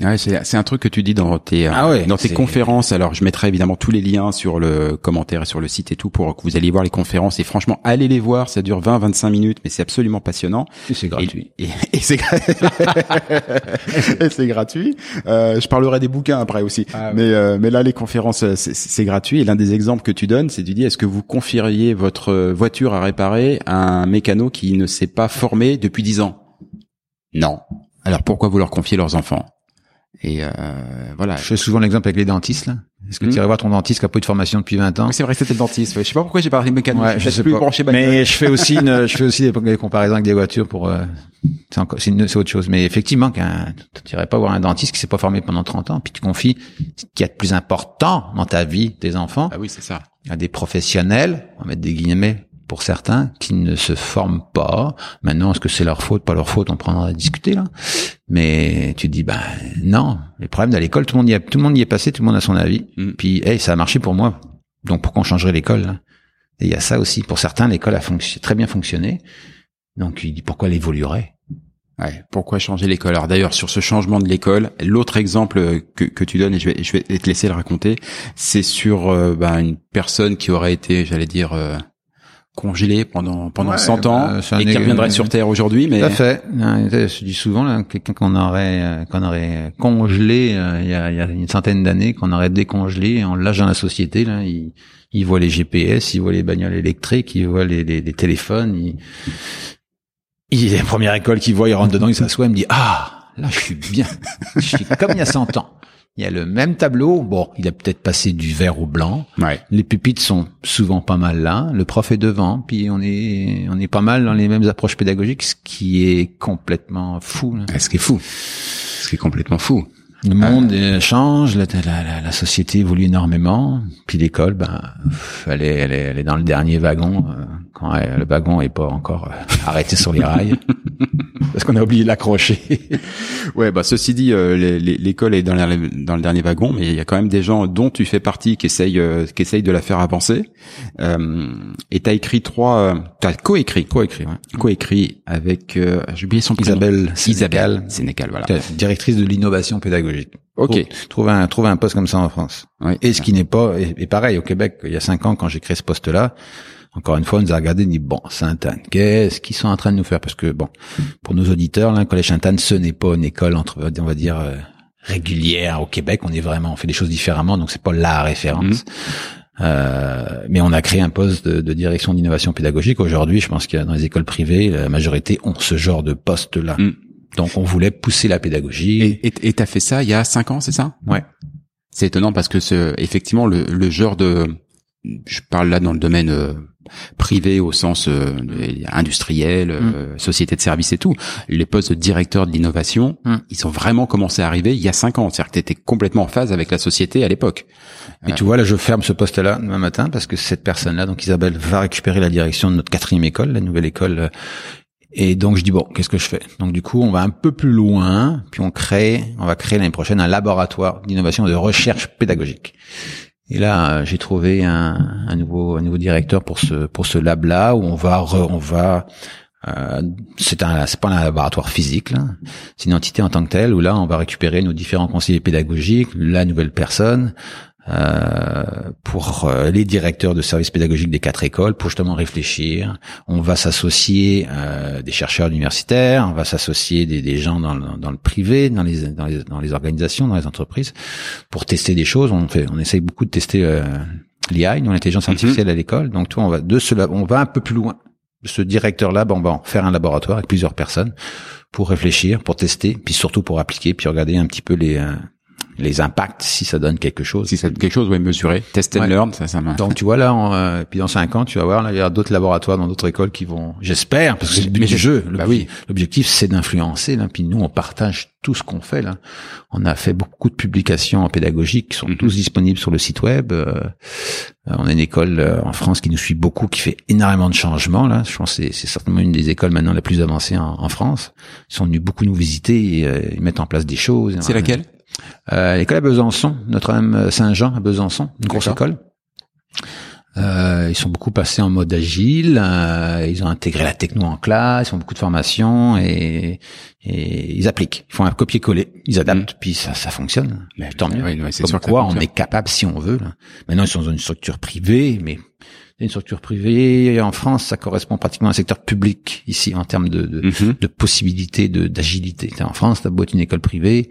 S3: Ouais, c'est un truc que tu dis dans tes euh,
S4: Ah ouais,
S3: dans tes conférences. Alors, je mettrai évidemment tous les liens sur le commentaire et sur le site et tout pour que vous alliez voir les conférences. Et franchement, allez les voir. Ça dure 20-25 minutes, mais c'est absolument passionnant.
S4: c'est gratuit.
S3: Et, et- et c'est gra- et c'est gratuit. Euh, je parlerai des bouquins après aussi.
S4: Ah ouais.
S3: Mais euh, mais là, les conférences, euh, c'est- c'est gratuit. Et l'un des exemples que tu donnes, c'est tu dis, est-ce que vous confieriez votre voiture à réparer à un mécano qui ne s'est pas formé depuis 10 ans? Non. Alors pourquoi vous leur confiez leurs enfants? Et euh, voilà.
S4: Je fais souvent l'exemple avec les dentistes, là. Est-ce que
S3: Hmm.
S4: tu irais voir ton dentiste qui a pas eu de formation depuis 20 ans?
S3: Oui, c'est vrai que c'était le dentiste. ouais. Je sais pas pourquoi j'ai parlé de mécano.
S4: Ouais,
S3: je
S4: sais
S3: plus
S4: pas.
S3: branché bagnole.
S4: Mais je fais aussi une, je fais aussi des, des comparaisons avec des voitures pour, euh, c'est autre chose. Mais effectivement, tu irais pas voir un dentiste qui s'est pas formé pendant 30 ans, puis tu confies ce qu'il y a de plus important dans ta vie, tes enfants,
S3: Ah oui, c'est ça.
S4: à des professionnels, on va mettre des guillemets pour certains, qui ne se forment pas. Maintenant, est-ce que c'est leur faute, pas leur faute, on prendra à discuter là. Mais tu te dis, ben non, les problèmes de l'école, tout le monde y a, tout le monde y est passé, tout le monde a son avis.
S3: Mm.
S4: Puis, hey, ça a marché pour moi. Donc pourquoi on changerait l'école là Et il y a ça aussi. Pour certains, l'école a très bien fonctionné. Donc il dit pourquoi elle évoluerait?
S3: Ouais. Pourquoi changer l'école? Alors d'ailleurs, sur ce changement de l'école, l'autre exemple que, que tu donnes, et je vais, je vais te laisser le raconter, c'est sur euh, bah, une personne qui aurait été, j'allais dire, euh, congelée pendant pendant
S4: Ouais,
S3: 100 ans
S4: bah,
S3: et qui reviendrait sur Terre aujourd'hui. Mais
S4: Tout à fait. Je dis souvent quelqu'un qu'on aurait euh, qu'on aurait congelé euh, il y, a, il y a une centaine d'années, qu'on aurait décongelé, on lâche dans la société là. Il, il voit les GPS, il voit les bagnoles électriques, il voit les, les, les téléphones. Il, il est la première école qu'il voit, il rentre dedans, il s'assoit, il me dit ah là je suis bien, je suis comme il y a 100 ans. Il y a le même tableau. Bon, il a peut-être passé du vert au blanc.
S3: ouais.
S4: Les pupitres sont souvent pas mal là. Le prof est devant, puis on est on est pas mal dans les mêmes approches pédagogiques, ce qui est complètement fou. là.
S3: Ce qui est fou. Ce qui est complètement fou.
S4: Le monde euh, change, la, la, la- la société évolue énormément, puis l'école, ben, elle est, elle est, elle est dans le dernier wagon euh, quand euh, le wagon est pas encore euh, arrêté sur les rails, parce qu'on a oublié de l'accrocher.
S3: Ouais, bah ceci dit, euh, l'école est dans, la- dans le dernier wagon, mais il y a quand même des gens dont tu fais partie qui essayent, euh, qui essayent de la faire avancer. Euh, et t'as écrit trois, t'as coécrit,
S4: Coécrit, ouais.
S3: coécrit avec, j'ai oublié son prénom.
S4: Isabelle
S3: Isabelle
S4: Sénécal.
S3: Sénécal, voilà.
S4: Directrice de l'innovation pédagogique.
S3: Ok.
S4: Trouve, trouve un, un poste comme ça en France. Et ce qui n'est pas, et, et pareil, au Québec, il y a cinq ans, quand j'ai créé ce poste-là, encore une fois, on nous a regardé et dit, bon, Sainte-Anne, qu'est-ce qu'ils sont en train de nous faire? Parce que, bon, pour nos auditeurs, là, le Collège Sainte-Anne, ce n'est pas une école, entre, on va dire, euh, régulière au Québec. On est vraiment, on fait des choses différemment, donc c'est pas la référence. Euh, mais on a créé un poste de, de direction d'innovation pédagogique. Aujourd'hui, je pense qu'il y a dans les écoles privées, la majorité ont ce genre de poste-là.
S3: Mm.
S4: Donc, on voulait pousser la pédagogie.
S3: Et t'as fait ça il y a cinq ans, c'est ça?
S4: Ouais.
S3: C'est étonnant parce que ce, effectivement, le, le genre de, je parle là dans le domaine euh, privé au sens euh, industriel, euh, société de services et tout. Les postes de directeur de l'innovation,
S4: Mm.
S3: ils ont vraiment commencé à arriver il y a cinq ans. C'est-à-dire que t'étais complètement en phase avec la société à l'époque.
S4: Et tu vois, là, je ferme ce poste-là demain matin parce que cette personne-là, donc Isabelle, va récupérer la direction de notre quatrième école, la nouvelle école. euh, Et donc, je dis, bon, qu'est-ce que je fais? Donc, du coup, on va un peu plus loin, puis on crée, on va créer l'année prochaine un laboratoire d'innovation et de recherche pédagogique. Et là, j'ai trouvé un, un nouveau, un nouveau directeur pour ce, pour ce lab-là où on va, re- on va, euh, c'est un, c'est pas un laboratoire physique, là. C'est une entité en tant que telle où là, on va récupérer nos différents conseillers pédagogiques, la nouvelle personne, euh, pour euh, les directeurs de services pédagogiques des quatre écoles pour justement réfléchir. On va s'associer euh, des chercheurs universitaires, on va s'associer des, des gens dans le, dans le privé, dans les, dans les dans les organisations, dans les entreprises, pour tester des choses. On fait, on essaye beaucoup de tester euh, l'IA, l'intelligence artificielle à l'école. Donc, toi, on va de cela, on va un peu plus loin. Ce directeur-là, ben, on va en faire un laboratoire avec plusieurs personnes pour réfléchir, pour tester, puis surtout pour appliquer, puis regarder un petit peu les euh, les impacts si ça donne quelque chose.
S3: Si ça donne quelque chose, oui, mesurer, test and
S4: Ouais.
S3: learn, ça, ça.
S4: Donc tu vois là, en, euh, puis dans cinq ans, tu vas voir là, il y aura d'autres laboratoires dans d'autres écoles qui vont, j'espère, parce que c'est le but du
S3: je-
S4: jeu.
S3: bah oui.
S4: L'objectif c'est d'influencer. Là, puis nous on partage tout ce qu'on fait là. On a fait beaucoup de publications en pédagogique qui sont
S3: Mhm.
S4: tous disponibles sur le site web. Euh, on a une école euh, en France qui nous suit beaucoup, qui fait énormément de changements là. Je pense que c'est, c'est certainement une des écoles maintenant la plus avancée en, en France. Ils sont venus beaucoup nous visiter, et, euh, ils mettent en place des choses.
S3: C'est laquelle?
S4: Euh, l'école à Besançon, Notre-Dame Saint-Jean à Besançon, une grosse école. Euh, ils sont beaucoup passés en mode agile. euh, ils ont intégré la techno en classe. Ils font beaucoup de formations et, et ils appliquent. Ils font un copier-coller. Ils adaptent. Puis ça, ça fonctionne.
S3: Mais-
S4: Tant mieux.
S3: oui, oui, c'est
S4: Comme
S3: sûr que ça
S4: quoi, on est capable si on veut. Là. Maintenant, ils sont dans une structure privée, mais une structure privée en France, ça correspond pratiquement à un secteur public ici en termes de, de,
S3: Mhm.
S4: de possibilités de d'agilité. En France, t'as beau être une école privée,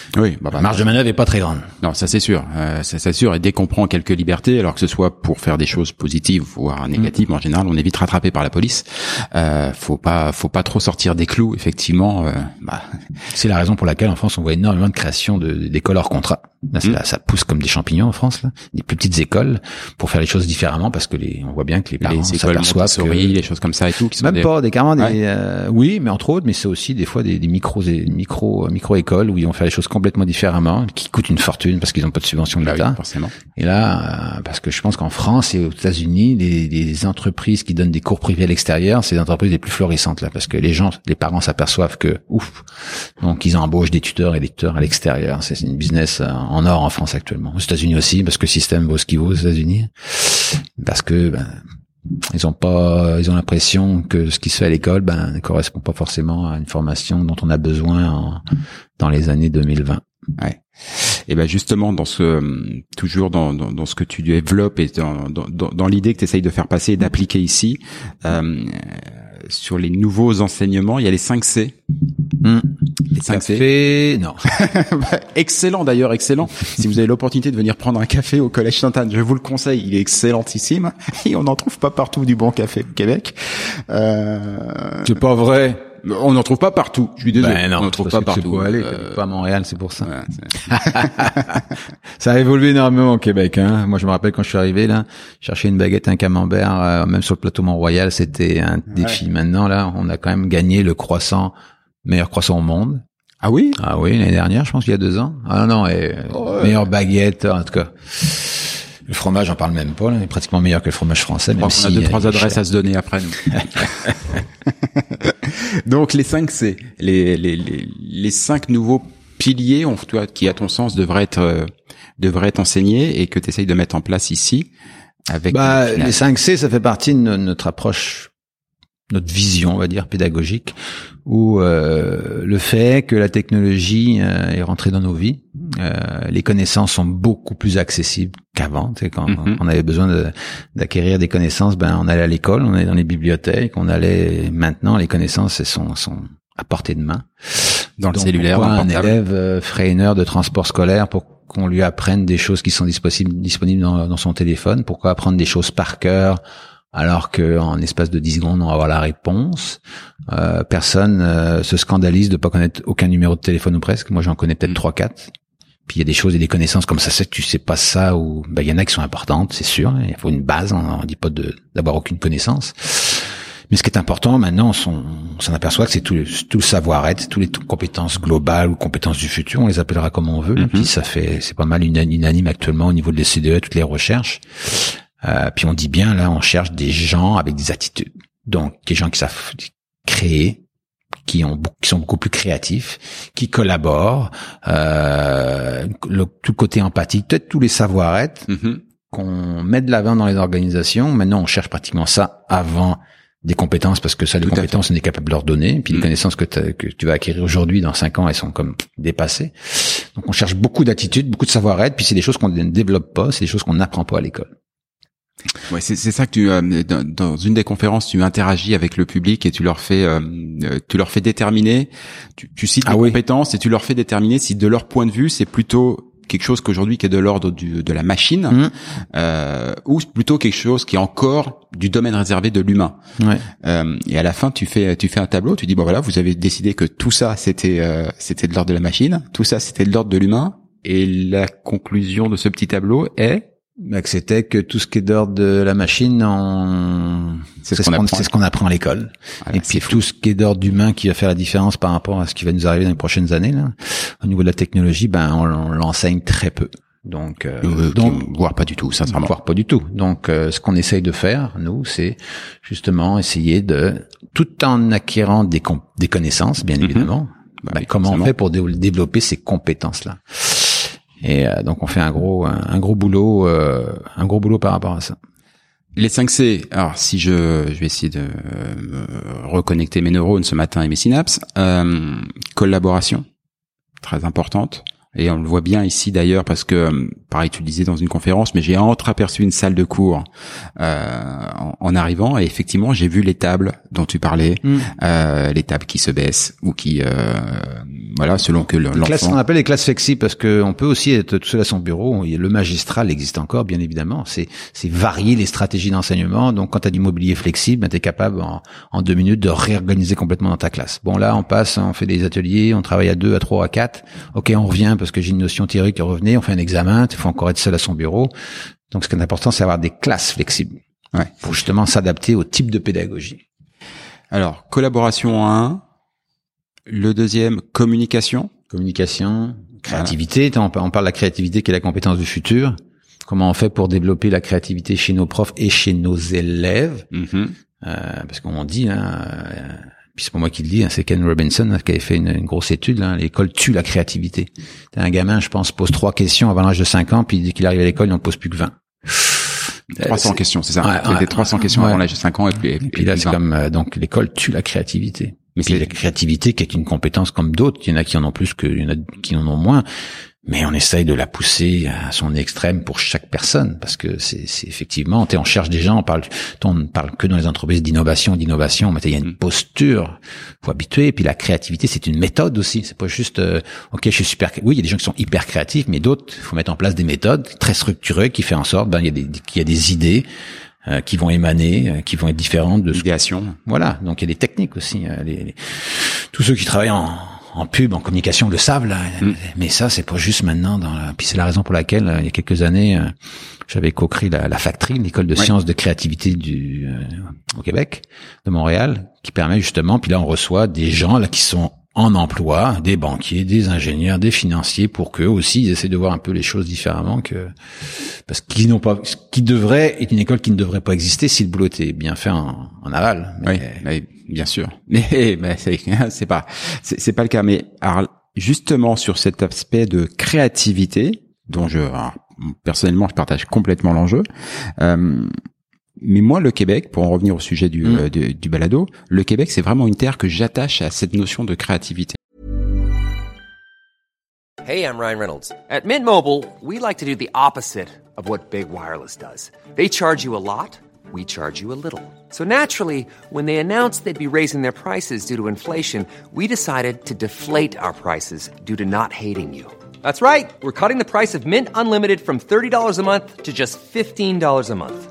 S3: Oui, bah,
S4: la
S3: bah,
S4: marge de manœuvre est pas très grande.
S3: Non, ça c'est sûr, euh, ça c'est sûr. Et dès qu'on prend quelques libertés, alors que ce soit pour faire des choses positives voire négatives,
S4: Mm.
S3: en général, on est vite rattrapé par la police. Euh, faut pas, faut pas trop sortir des clous. Effectivement, euh, bah,
S4: C'est la raison pour laquelle en France on voit énormément de création de- d'écoles hors contrat. Là,
S3: Mm.
S4: là, ça pousse comme des champignons en France, là. des plus petites écoles pour faire les choses différemment parce que les, on voit bien que les parents
S3: les écoles
S4: s'aperçoivent que
S3: les choses comme ça et tout, qui sont
S4: même
S3: des-
S4: pas des carrément des
S3: Ouais.
S4: euh, oui mais entre autres mais c'est aussi des fois des, des micros des micro micro écoles où ils vont faire les choses complètement différemment qui coûtent une fortune parce qu'ils n'ont pas de subvention de
S3: Bah oui,
S4: l'État et là euh, parce que je pense qu'en France et aux États-Unis les, les entreprises qui donnent des cours privés à l'extérieur c'est les entreprises les plus florissantes là parce que les gens les parents s'aperçoivent que ouf donc ils embauchent des tuteurs et des tuteurs à l'extérieur. C'est c'est une business euh, en or en France actuellement. Aux États-Unis aussi parce que le système vaut ce qu'il vaut aux États-Unis. Parce que ben, ils ont pas, ils ont l'impression que ce qui se fait à l'école, ben, ne correspond pas forcément à une formation dont on a besoin en- dans les années 2020.
S3: Et ben justement dans ce toujours dans, dans, dans ce que tu développes et dans, dans, dans l'idée que tu essayes de faire passer et d'appliquer ici euh, sur les nouveaux enseignements, il y a les 5 C.
S4: Hmm.
S3: Les 5 C.
S4: Café, non.
S3: Bah, excellent d'ailleurs, excellent. si vous avez l'opportunité de venir prendre un café au collège Sainte-Anne, je vous le conseille, il est excellentissime et on n'en trouve pas partout du bon café au Québec. Euh...
S4: C'est pas vrai.
S3: On n'en trouve pas partout. Je suis désolé.
S4: Ben non,
S3: on n'en trouve pas partout.
S4: aller,
S3: Euh,
S4: pas à Montréal, c'est pour ça. Ça a évolué énormément au Québec. Hein. Moi, je me rappelle quand je suis arrivé là, chercher une baguette, un camembert, euh, même sur le plateau Mont-Royal, c'était un défi. Maintenant, là, on a quand même gagné le croissant, meilleur croissant au monde.
S3: ah oui?
S4: Ah oui, l'année dernière, je pense qu'il y a deux ans. Ah non, et,
S3: Ouais.
S4: meilleure baguette, en tout cas. Le fromage, j'en parle même pas, là, il est pratiquement meilleur que le fromage français, même
S3: on
S4: si
S3: a deux trois adresses
S4: cher.
S3: à se donner après nous. Donc les 5 C, les les les, les cinq nouveaux piliers, on, toi, qui à ton sens devraient être euh, devraient être enseignés et que tu essayes de mettre en place ici avec
S4: Bah, les 5 C, ça fait partie de no- notre approche, notre vision, on va dire, pédagogique, où euh, le fait que la technologie euh, est rentrée dans nos vies, euh, les connaissances sont beaucoup plus accessibles qu'avant. Tu sais, quand
S3: Mhm.
S4: on avait besoin de- d'acquérir des connaissances, ben on allait à l'école, on allait dans les bibliothèques, on allait. Maintenant, les connaissances elles sont, sont à portée de main.
S3: dans le
S4: Donc,
S3: cellulaire,
S4: pourquoi
S3: dans le
S4: un
S3: portable.
S4: élève euh, ferait une heure de transport scolaire pour qu'on lui apprenne des choses qui sont disponibles, disponibles dans, dans son téléphone? Pourquoi apprendre des choses par cœur alors qu'en espace de 10 secondes, on va avoir la réponse euh, Personne euh, se scandalise de pas connaître aucun numéro de téléphone ou presque. Moi, j'en connais peut-être
S3: Mm.
S4: trois, quatre. Puis il y a des choses et des connaissances comme ça, c'est que tu sais pas ça ou ben il y en a qui sont importantes, c'est sûr. Il faut une base. On, on dit pas de d'avoir aucune connaissance. Mais ce qui est important maintenant, on s'en on s'en aperçoit que c'est tout, le- tout le savoir-être, toutes les compétences globales ou compétences du futur, on les appellera comme on veut.
S3: Mhm.
S4: Puis ça fait, c'est pas mal una- unanime actuellement au niveau de l'ECDE, toutes les recherches. Euh, puis on dit bien là, on cherche des gens avec des attitudes. Donc des gens qui savent créer, qui ont qui sont beaucoup plus créatifs, qui collaborent, euh, le, tout le côté empathique, peut-être tous les savoir-être
S3: Mhm.
S4: qu'on met de l'avant dans les organisations. Maintenant, on cherche pratiquement ça avant des compétences parce que ça, les
S3: Tout
S4: compétences, on est capable de leur donner. Puis les
S3: Mm.
S4: connaissances que, que tu vas acquérir aujourd'hui, dans cinq ans, elles sont comme dépassées. Donc, on cherche beaucoup d'attitudes, beaucoup de savoir-être. Puis c'est des choses qu'on ne développe pas, c'est des choses qu'on n'apprend pas à l'école.
S3: Ouais, c'est c'est ça que tu euh, dans, dans une des conférences, tu interagis avec le public et tu leur fais euh, euh, tu leur fais déterminer, tu, tu cites
S4: Ah
S3: les
S4: oui.
S3: compétences et tu leur fais déterminer si de leur point de vue c'est plutôt quelque chose qu'aujourd'hui qui est de l'ordre du- de la machine,
S4: Mhm.
S3: euh, ou plutôt quelque chose qui est encore du domaine réservé de l'humain.
S4: Ouais.
S3: Euh, et à la fin, tu fais tu fais un tableau, tu dis bon voilà, vous avez décidé que tout ça c'était euh, c'était de l'ordre de la machine, tout ça c'était de l'ordre de l'humain, et la conclusion de ce petit tableau est
S4: Bah, que c'était que tout ce qui est d'ordre de la machine, on...
S3: C'est ce qu'on apprend.
S4: ce à l'école.
S3: Voilà,
S4: et puis tout ce qui est d'ordre d'humain qui va faire la différence par rapport à ce qui va nous arriver dans les prochaines années, là, au niveau de la technologie, ben on, on l'enseigne très peu. Donc, euh,
S3: Euh,
S4: donc
S3: voire pas du tout, sincèrement.
S4: voire pas du tout. Donc, euh, ce qu'on essaye de faire, nous, c'est justement essayer de, tout en acquérant des, connaissances, bien
S3: Mhm.
S4: évidemment,
S3: Bah
S4: ben,
S3: oui,
S4: comment on fait pour dé- développer ces compétences-là. Et euh, donc, on fait un gros, un, gros boulot, euh, un gros boulot par rapport à ça.
S3: Les 5 C. Alors, si je, je vais essayer de euh, me reconnecter mes neurones ce matin et mes synapses. Euh, collaboration, très importante. Et on le voit bien ici d'ailleurs parce que, euh, pareil, tu le disais dans une conférence, mais j'ai entreaperçu une salle de cours euh, en, en arrivant et effectivement j'ai vu les tables dont tu parlais, euh, les tables qui se baissent ou qui, euh, voilà, selon que le-
S4: Les classes, on
S3: l'enfant.
S4: appelle les classes flexibles parce que on peut aussi être tout seul à son bureau. Le magistral existe encore, bien évidemment. C'est c'est varier les stratégies d'enseignement. Donc, quand tu as du mobilier flexible, ben, tu es capable en, en deux minutes de réorganiser complètement dans ta classe. Bon, là, on passe, on fait des ateliers, on travaille à deux, à trois, à quatre. Ok, on revient parce que j'ai une notion théorique. Revenez, on fait un examen. Il faut encore être seul à son bureau. Donc, ce qui est important, c'est avoir des classes flexibles
S3: Ouais.
S4: pour justement s'adapter au type de pédagogie.
S3: Alors, collaboration 1. Le deuxième, communication.
S4: Communication, créativité. On par- on parle de la créativité qui est la compétence du futur. Comment on fait pour développer la créativité chez nos profs et chez nos élèves?
S3: Mhm.
S4: Euh, Parce qu'on dit, hein, euh, puis c'est pas moi qui le dis, hein, c'est Ken Robinson hein, qui avait fait une, une grosse étude. là, L'école tue la créativité. T'as un gamin, je pense, pose trois questions avant l'âge de 5 ans, puis dès qu'il arrive à l'école, il n'en pose plus que 20.
S3: 300
S4: c'est-
S3: questions, c'est ça.
S4: Ouais,
S3: C'était
S4: ouais.
S3: 300 questions avant l'âge de 5 ans et puis, et
S4: Et
S3: puis,
S4: puis là, c'est comme euh, donc l'école tue la créativité.
S3: Mais
S4: Puis
S3: c'est-
S4: la créativité qui est une compétence comme d'autres. Il y en a qui en ont plus que, il y en a qui en ont moins. Mais on essaye de la pousser à son extrême pour chaque personne parce que c'est, effectivement, t'es- on cherche des gens, on parle, on ne parle que dans les entreprises d'innovation, d'innovation, mais il y a une posture, faut habituer. Et puis la créativité, c'est une méthode aussi. C'est pas juste, euh, ok, je suis super. Oui, il y a des gens qui sont hyper créatifs, mais d'autres, il faut mettre en place des méthodes très structurées qui fait en sorte, ben, il y a des, qu'il y a des idées euh, qui vont émaner, euh, qui vont être différentes de ce voilà, donc il y a des techniques aussi. euh, les- les- Tous ceux qui travaillent en, en pub, en communication le savent là. Mais ça, c'est pas juste maintenant. Dans la... Puis c'est la raison pour laquelle, euh, il y a quelques années, euh, j'avais co-créé la, la Factory, l'école de sciences de créativité du euh, au Québec, de Montréal, qui permet justement. Puis là, on reçoit des gens là qui sont en emploi, des banquiers, des ingénieurs, des financiers, pour qu'eux aussi ils essaient de voir un peu les choses différemment que parce qu'ils n'ont pas, ce qui devrait être une école qui ne devrait pas exister si le boulot était bien fait en, aval.
S3: Oui, bien sûr. Mais, mais c'est pas c'est pas le cas. Mais alors, justement sur cet aspect de créativité dont je personnellement je partage complètement l'enjeu. Euh, mais moi, le Québec, pour en revenir au sujet du,
S4: Mm.
S3: euh, du, du balado, le Québec, c'est vraiment une terre que j'attache à cette notion de créativité.
S6: Hey, I'm Ryan Reynolds. At Mint Mobile, we like to do the opposite of what Big Wireless does. They charge you a lot, we charge you a little. So naturally, when they announced they'd be raising their prices due to inflation, we decided to deflate our prices due to not hating you. That's right. We're cutting the price of Mint Unlimited from $30 a month to just $15 a month.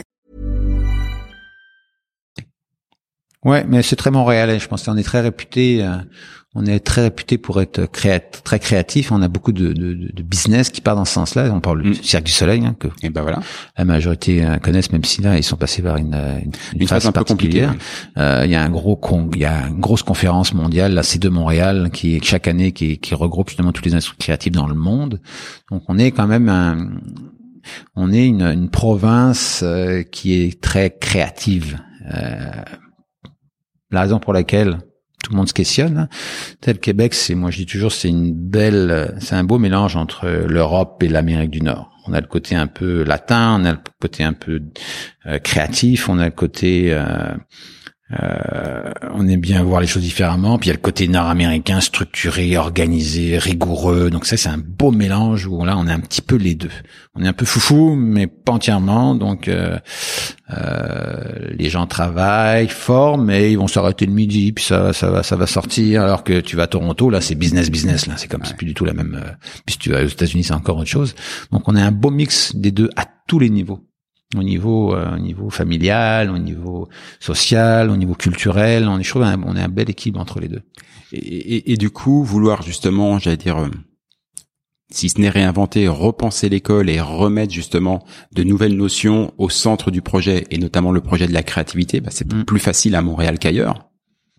S4: Ouais, mais c'est très montréalais. Je pense qu'on est très réputé. euh, on est très réputé pour être créat très créatif. On a beaucoup de, de, de business qui part dans ce sens-là. On parle
S3: Mm.
S4: du Cirque du Soleil, hein, que
S3: Et ben voilà.
S4: la majorité euh, connaissent, même si là ils sont passés par une, euh, une,
S3: Une phase un peu compliquée,
S4: particulière. Euh, Il y a un gros con, il y a une grosse conférence mondiale, c'est de Montréal, qui est chaque année qui, qui regroupe justement tous les industries créatives dans le monde. Donc on est quand même un, on est une, une province euh, qui est très créative. Euh, la raison pour laquelle tout le monde se questionne. Hein. Tel Québec, c'est moi je dis toujours, c'est une belle, c'est un beau mélange entre l'Europe et l'Amérique du Nord. On a le côté un peu latin, on a le côté un peu euh, créatif, on a le côté euh, euh, on aime bien voir les choses différemment. Puis il y a le côté nord-américain, structuré, organisé, rigoureux. Donc ça, c'est un beau mélange où là, on est un petit peu les deux. On est un peu foufou, mais pas entièrement. Donc euh, euh, les gens travaillent fort, mais ils vont s'arrêter le midi, puis ça, ça va, ça va sortir. Alors que tu vas à Toronto, là, c'est business, business. Là, c'est comme, c'est plus du tout la même. puis si tu vas aux États-Unis, c'est encore autre chose. Donc on a un beau mix des deux à tous les niveaux au niveau euh, au niveau familial, au niveau social, au niveau culturel. On est je on est un bel équilibre entre les deux.
S3: Et, et, et du coup, vouloir justement, j'allais dire, euh, si ce n'est réinventer, repenser l'école et remettre justement de nouvelles notions au centre du projet et notamment le projet de la créativité, bah, c'est mm. plus facile à Montréal qu'ailleurs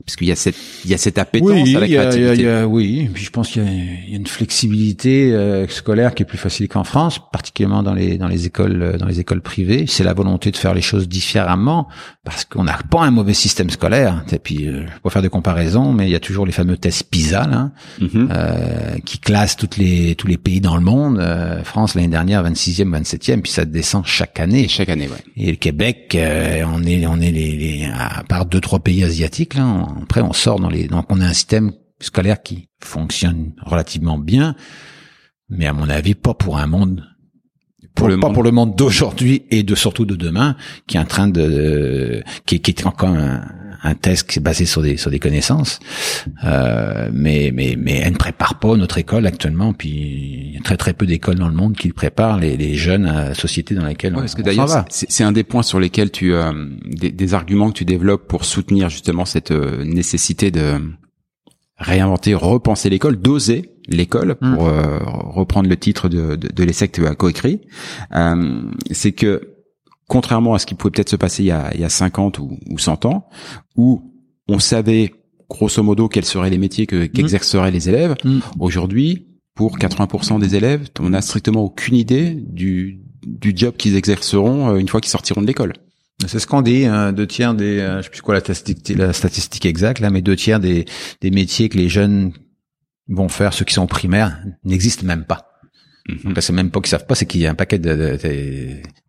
S3: parce qu'il y a cette il y a cette appétence
S4: oui,
S3: à la
S4: créativité. Il y a, oui, puis je pense qu'il y, y a, une flexibilité euh, scolaire qui est plus facile qu'en France, particulièrement dans les dans les écoles euh, dans les écoles privées. C'est la volonté de faire les choses différemment parce qu'on n'a pas un mauvais système scolaire. Et puis euh, je faire de comparaison, mais il y a toujours les fameux tests PISA là, mm-hmm. euh, qui classent toutes les tous les pays dans le monde. Euh, France l'année dernière 26e, 27e, puis ça descend chaque année.
S3: Chaque année, ouais.
S4: Et le Québec, on est on est les, les, à part deux trois pays asiatiques là après, on sort dans les. Donc, on a un système scolaire qui fonctionne relativement bien, mais à mon avis, pas pour un monde. Pour le pas monde. pour le monde d'aujourd'hui et de surtout de demain, qui est en train de, qui, qui est encore un, un test qui est basé sur des sur des connaissances, euh, mais mais mais elle ne prépare pas notre école actuellement. Puis il y a très très peu d'écoles dans le monde qui préparent les, les jeunes à la société dans laquelle
S3: ouais,
S4: on,
S3: parce que d'ailleurs c'est un des points sur lesquels tu euh, des, des, arguments que tu développes pour soutenir justement cette euh, nécessité de réinventer, repenser l'école, d'oser l'école pour mmh. euh, reprendre le titre de, de, de l'essai que tu as coécrit. Euh, c'est que contrairement à ce qui pouvait peut-être se passer il y a, il y a 50 ou, ou 100 ans, où on savait grosso modo quels seraient les métiers que, qu'exerceraient les élèves. Mm. Aujourd'hui, pour 80% des élèves, on n'a strictement aucune idée du, du job qu'ils exerceront euh, une fois qu'ils sortiront de l'école.
S4: C'est ce qu'on dit, hein, deux tiers des, euh, je sais plus quoi la statistique, la statistique exacte là, mais deux tiers des, des métiers que les jeunes vont faire, ceux qui sont primaires, n'existent même pas. Mm C'est même pas qu'ils savent pas, c'est qu'il y a un paquet de,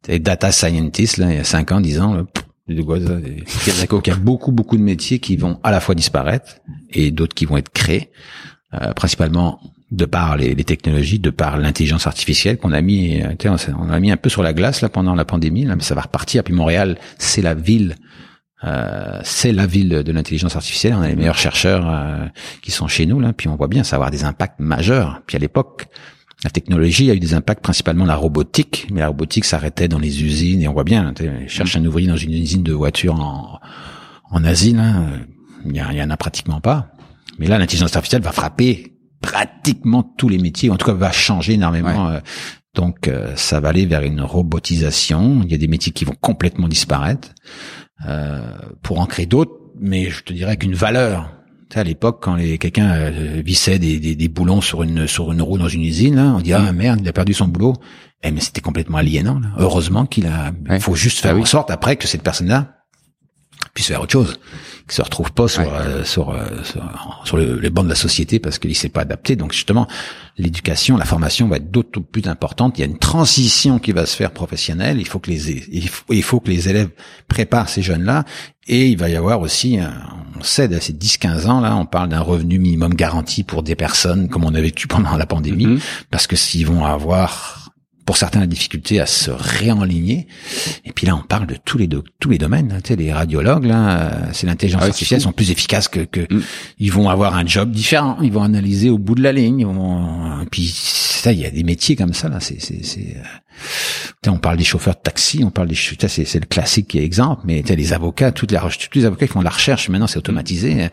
S4: de, data scientists là, il y a 5 ans, 10 ans, là, il y a beaucoup beaucoup de métiers qui vont à la fois disparaître et d'autres qui vont être créés, euh, principalement de par les, les, technologies, de par l'intelligence artificielle qu'on a mis, euh, on a mis un peu sur la glace là pendant la pandémie, là, mais ça va repartir. Puis Montréal, c'est la ville euh, c'est la ville de l'intelligence artificielle. On a les meilleurs chercheurs euh, qui sont chez nous là. Puis on voit bien ça va avoir des impacts majeurs. Puis à l'époque, la technologie a eu des impacts, principalement la robotique, mais la robotique s'arrêtait dans les usines et on voit bien, cherche un ouvrier dans une usine de voiture en, en Asie, il y, en a pratiquement pas. Mais là, l'intelligence artificielle va frapper pratiquement tous les métiers, en tout cas va changer énormément. Euh, donc euh, ça va aller vers une robotisation. Il y a des métiers qui vont complètement disparaître euh, pour en créer d'autres, mais je te dirais qu'une valeur à l'époque, quand les, quelqu'un euh, vissait des, des, des, boulons sur une sur une roue dans une usine, on dit ah merde, il a perdu son boulot. Eh, mais c'était complètement aliénant. Heureusement qu'il a. Il faut juste faire ah en sorte après que cette personne-là puisse faire autre chose, qu'il se retrouve pas sur euh, sur, euh, sur, sur le, les bancs de la société parce qu'il s'est pas adapté. Donc justement, l'éducation, la formation va être d'autant plus importante. Il y a une transition qui va se faire professionnelle. Il faut que les il faut, il faut que les élèves préparent ces jeunes-là et il va y avoir aussi, on sait, à ces 10-15 ans, là, on parle d'un revenu minimum garanti pour des personnes comme on a vécu pendant la pandémie, mm-hmm. parce que s'ils vont avoir pour certains la difficulté à se réenligner. Et puis là, on parle de tous les tous les domaines. Hein. Tu sais, les radiologues, là, c'est l'intelligence ah artificielle, sont plus efficaces que, que mm. ils vont avoir un job différent. Ils vont analyser au bout de la ligne. Et puis ça, il y a des métiers comme ça là. C'est c'est. Euh, on parle des chauffeurs de taxi, on parle des c'est c'est le classique qui est exemple. Mais les avocats, toutes les tous les avocats qui font de la recherche maintenant, c'est automatisé.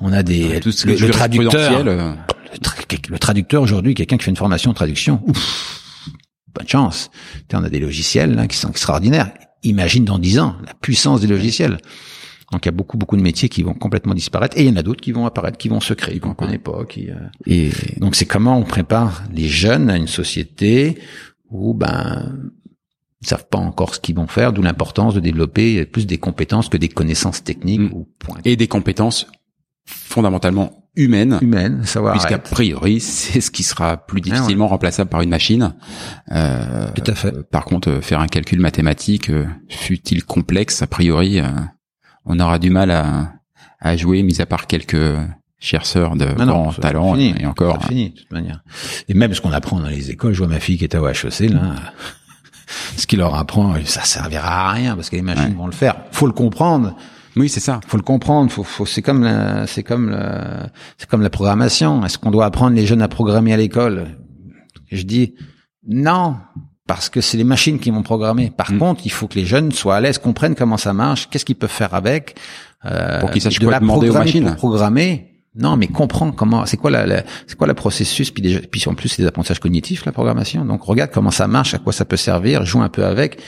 S4: On a des le, le, traducteur. Euh. Le, traducteur aujourd'hui, quelqu'un qui fait une formation de traduction. Ouf, bonne chance. On a des logiciels hein, qui sont extraordinaires. Imagine dans dix ans la puissance des logiciels. Donc il y a beaucoup beaucoup de métiers qui vont complètement disparaître et il y en a d'autres qui vont apparaître, qui vont se créer, qu'on connaît pas. Qui, euh, Et donc c'est comment on prépare les jeunes à une société où ben Ils savent pas encore ce qu'ils vont faire, d'où l'importance de développer plus des compétences que des connaissances techniques
S3: Mm.
S4: ou point.
S3: Et des compétences fondamentalement
S4: humaine, savoir.
S3: Puisqu'à
S4: être.
S3: priori, c'est ce qui sera plus
S4: Ah ouais.
S3: difficilement remplaçable par une machine. Euh,
S4: Tout à fait.
S3: euh, Par contre, faire un calcul mathématique, euh, fut-il complexe, a priori, euh, on aura du mal à, à jouer, mis à part quelques chercheurs de
S4: Ah non,
S3: grand
S4: c'est
S3: talent
S4: fini.
S3: et encore.
S4: C'est fini, de toute manière. Et même ce qu'on apprend dans les écoles, je vois ma fille qui est au HEC, là. Ce qu'il leur apprend, ça servira à rien parce que les machines
S3: Ouais.
S4: vont le faire. Faut le comprendre.
S3: Oui, c'est ça.
S4: Faut le comprendre. Faut, faut, c'est comme la, c'est comme c'est comme la programmation. Est-ce qu'on doit apprendre les jeunes à programmer à l'école? Je dis non. Parce que c'est les machines qui vont programmer. Par
S3: Mm.
S4: contre, il faut que les jeunes soient à l'aise, comprennent comment ça marche, qu'est-ce qu'ils peuvent faire avec. Euh,
S3: Pour qu'ils sachent
S4: de
S3: quoi
S4: la
S3: demander aux machines.
S4: pour programmer. Non, mais comprendre comment, c'est quoi la, la- c'est quoi le processus, puis déjà, puis en plus c'est des apprentissages cognitifs la programmation. Donc regarde comment ça marche, à quoi ça peut servir, joue un peu avec.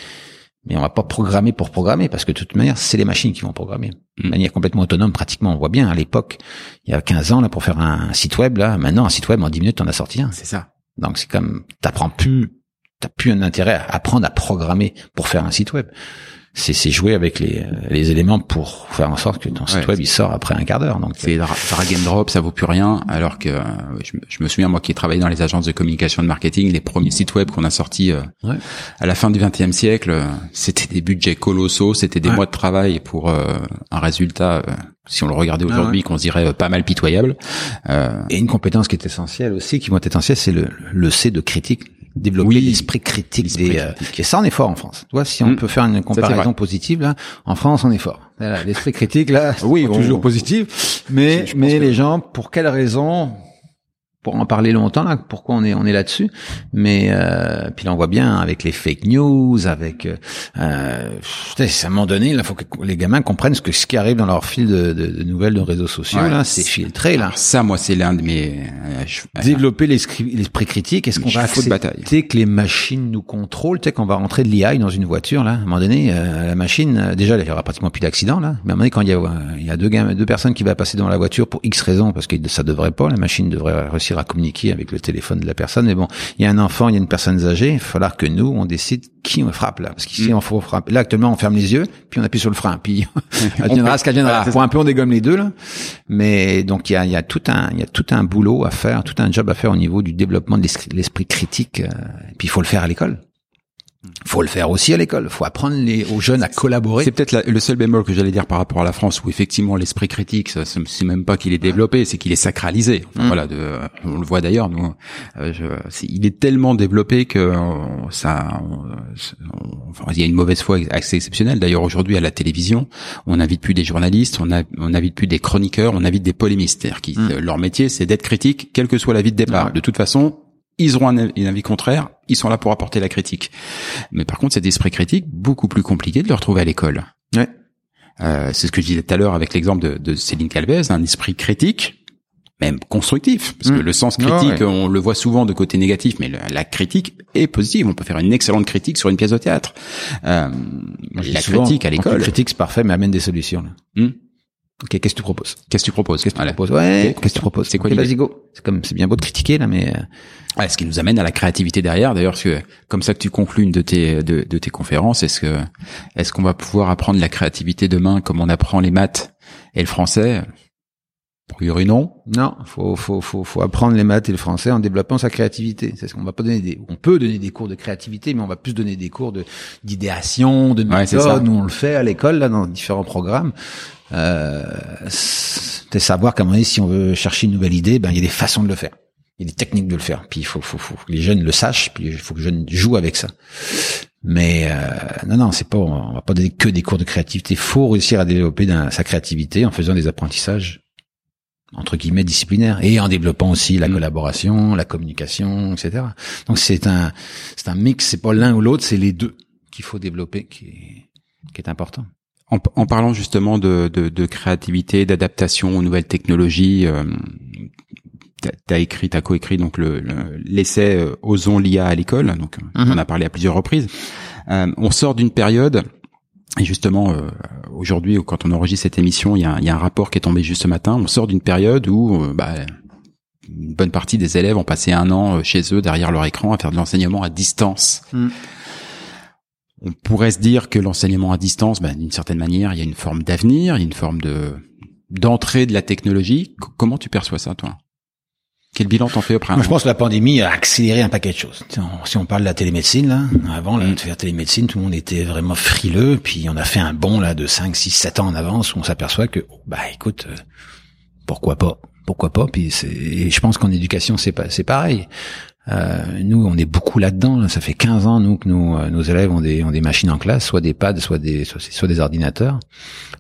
S4: Mais on va pas programmer pour programmer parce que de toute manière c'est les machines qui vont programmer de
S3: Mm.
S4: manière complètement autonome. Pratiquement, on voit bien à l'époque, il y a 15 ans là pour faire un site web là, maintenant un site web en 10 minutes t'en as sorti un.
S3: C'est ça.
S4: Donc c'est comme t'apprends plus, t'as plus un intérêt à apprendre à programmer pour faire un site web. C'est c'est jouer avec les, les éléments pour faire en sorte que ton site
S3: Ouais,
S4: web il sort après un quart d'heure. Donc
S3: C'est dra- drag and drop, ça vaut plus rien. Alors que euh, je, me- je me souviens moi qui ai travaillé dans les agences de communication de marketing, les premiers sites web qu'on a sortis euh,
S4: Ouais.
S3: à la fin du XXe siècle, euh, c'était des budgets colossaux, c'était des
S4: Ouais.
S3: mois de travail pour euh, un résultat. euh, si on le regardait
S4: Ah
S3: aujourd'hui, qu'on se dirait euh, pas mal pitoyable. Euh,
S4: Et une compétence qui est essentielle aussi, qui vont être essentielle, c'est le, le C de critique, développer
S3: Oui.
S4: l'esprit critique des. euh,
S3: critique.
S4: et ça, on est fort en France. Tu vois, si on
S3: Mm.
S4: peut faire une comparaison positive là, en France, on est fort. L'esprit critique là,
S3: Oui, on-
S4: toujours positif, mais mais
S3: que-
S4: les gens, pour quelle raison pour en parler longtemps là, pourquoi on est on est là-dessus, mais euh, puis là on voit bien avec les fake news, avec euh, euh, à un moment donné, il faut que les gamins comprennent ce que ce qui arrive dans leur fil de, de- de nouvelles de réseaux sociaux
S3: Ouais.
S4: là, c'est filtré là
S3: ça, moi, c'est l'un de mes. euh, je-
S4: développer l'esprit critique Est-ce qu'on va accepter
S3: bataille.
S4: que les machines nous contrôlent? Tu sais qu'on va rentrer de l'IA dans une voiture là. À un moment donné, euh, la machine, euh, déjà, il y aura pratiquement plus d'accidents là. Mais à un moment donné, quand il y a, euh, il y a deux, gamins, deux personnes qui vont passer dans la voiture pour X raisons, parce que ça devrait pas, la machine devrait réussir à communiquer avec le téléphone de la personne. Mais bon, il y a un enfant, il y a une personne âgée. Il va falloir que nous, on décide qui on frappe là, parce qu'ici,
S3: Mm.
S4: on faut frapper. Là, actuellement, on ferme les yeux, puis on appuie sur le frein, puis
S3: On
S4: adviendra ce qu'adviendra. Pour un peu, on dégomme les deux là. Mais donc il y a, il y a tout un il y a tout un boulot à faire, tout un job à faire au niveau du développement de l'esprit- critique. euh, et puis il faut le faire à l'école. Faut le faire aussi à l'école. faut apprendre les, aux jeunes à collaborer.
S3: C'est peut-être la- le seul bémol que j'allais dire par rapport à la France, où effectivement l'esprit critique, c'est même pas qu'il est développé, c'est qu'il est sacralisé. Enfin,
S4: Mm.
S3: Voilà, de, on le voit d'ailleurs. Nous, euh, il est tellement développé que euh, ça, on- enfin, il y a une mauvaise foi assez exceptionnelle. D'ailleurs, aujourd'hui à la télévision, on n'invite plus des journalistes, on, a, on invite plus des chroniqueurs, on invite des polémistes. C'est-à-dire que
S4: Mm.
S3: leur métier, c'est d'être critique, quel que soit l'avis de départ. De toute façon. Ils auront un, avis contraire, ils sont là pour apporter la critique. Mais par contre, cet esprit critique, beaucoup plus compliqué de le retrouver à l'école.
S4: Ouais.
S3: Euh, c'est ce que je disais tout à l'heure avec l'exemple de, de Céline Calvez, un esprit critique, même constructif, parce que
S4: Mm.
S3: le sens critique,
S4: ouais.
S3: on le voit souvent de côté négatif, mais le- la critique est positive. On peut faire une excellente critique sur une pièce de théâtre. Euh, la
S4: souvent,
S3: critique à l'école.
S4: critiques, c'est parfait, mais amène des solutions. Là.
S3: Hmm.
S4: Ok, qu'est-ce que tu proposes?
S3: Qu'est-ce que tu proposes?
S4: Qu'est-ce que tu proposes? Ouais, qu'est-ce que tu proposes?
S3: C'est quoi
S4: Ok,
S3: l'idée?
S4: Vas-y go. C'est comme c'est bien beau de critiquer là, mais euh,
S3: Ouais, ce qui nous amène à la créativité derrière. D'ailleurs, parce que comme ça que tu conclus une de tes de, de tes conférences, est-ce que est-ce qu'on va pouvoir apprendre la créativité demain comme on apprend les maths et le français? A priori non.
S4: non, faut faut faut faut apprendre les maths et le français en développant sa créativité. C'est ce qu'on va pas donner des. On peut donner des cours de créativité, mais on va plus donner des cours de d'idéation, de
S3: Ouais, c'est ça.
S4: méthode. Nous on le fait à l'école là dans différents programmes. Euh, c'est savoir qu'à un moment donné, si on veut chercher une nouvelle idée, ben il y a des façons de le faire. Il y a des techniques de le faire. Puis il faut, faut, faut que les jeunes le sachent. Puis il faut que les jeunes jouent avec ça. Mais euh, non, non, c'est pas. On va pas donner que des cours de créativité. Il faut réussir à développer sa créativité en faisant des apprentissages entre guillemets disciplinaires et en développant aussi la
S3: Mm.
S4: collaboration, la communication, etc. Donc c'est un c'est un mix. C'est pas l'un ou l'autre, c'est les deux qu'il faut développer, qui est, qui est important.
S3: En, en parlant justement de, de, de créativité, d'adaptation aux nouvelles technologies, euh, t'as- écrit, t'as coécrit donc le le- l'essai euh, Osons l'IA à l'école. Donc euh,
S4: Mhm.
S3: on en a parlé à plusieurs reprises. Euh, on sort d'une période. Et justement, euh, aujourd'hui, quand on enregistre cette émission, il y, a, y a un rapport qui est tombé juste ce matin. On sort d'une période où euh, bah, une bonne partie des élèves ont passé un an euh, chez eux, derrière leur écran, à faire de l'enseignement à distance.
S4: Mm.
S3: on pourrait se dire que l'enseignement à distance, ben, d'une certaine manière, il y a une forme d'avenir, il y a une forme de d'entrée de la technologie. C- comment tu perçois ça, toi? Quel bilan t'en fais au
S4: Moi,
S3: printemps
S4: je pense que la pandémie a accéléré un paquet de choses. Si on- parle de la télémédecine, là, avant, là, de faire télémédecine, tout le monde était vraiment frileux, puis on a fait un bond, là, de 5, 6, 7 ans en avance, où on s'aperçoit que, bah, écoute, euh, pourquoi pas? Pourquoi pas? Puis c'est, je pense qu'en éducation, c'est pas, c'est pareil. Euh, nous, on est beaucoup là-dedans. là. Ça fait 15 ans, nous, que nos, euh, nos élèves ont des, ont des machines en classe, soit des pads, soit des, soit, soit des ordinateurs.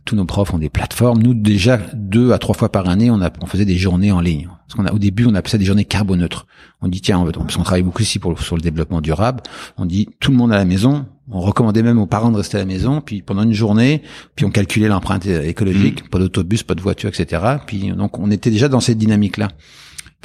S4: Tous nos profs ont des plateformes. Nous, déjà, deux à trois fois par année, on, a, on faisait des journées en ligne. Parce qu'on a, au début, on appelait ça des journées carboneutres. On dit, tiens, on, parce qu'on travaille beaucoup ici pour, sur le développement durable. On dit, tout le monde à la maison. On recommandait même aux parents de rester à la maison. Puis pendant une journée, puis on calculait l'empreinte écologique. Pas d'autobus, pas de voiture, etc. Puis donc, on était déjà dans cette dynamique-là.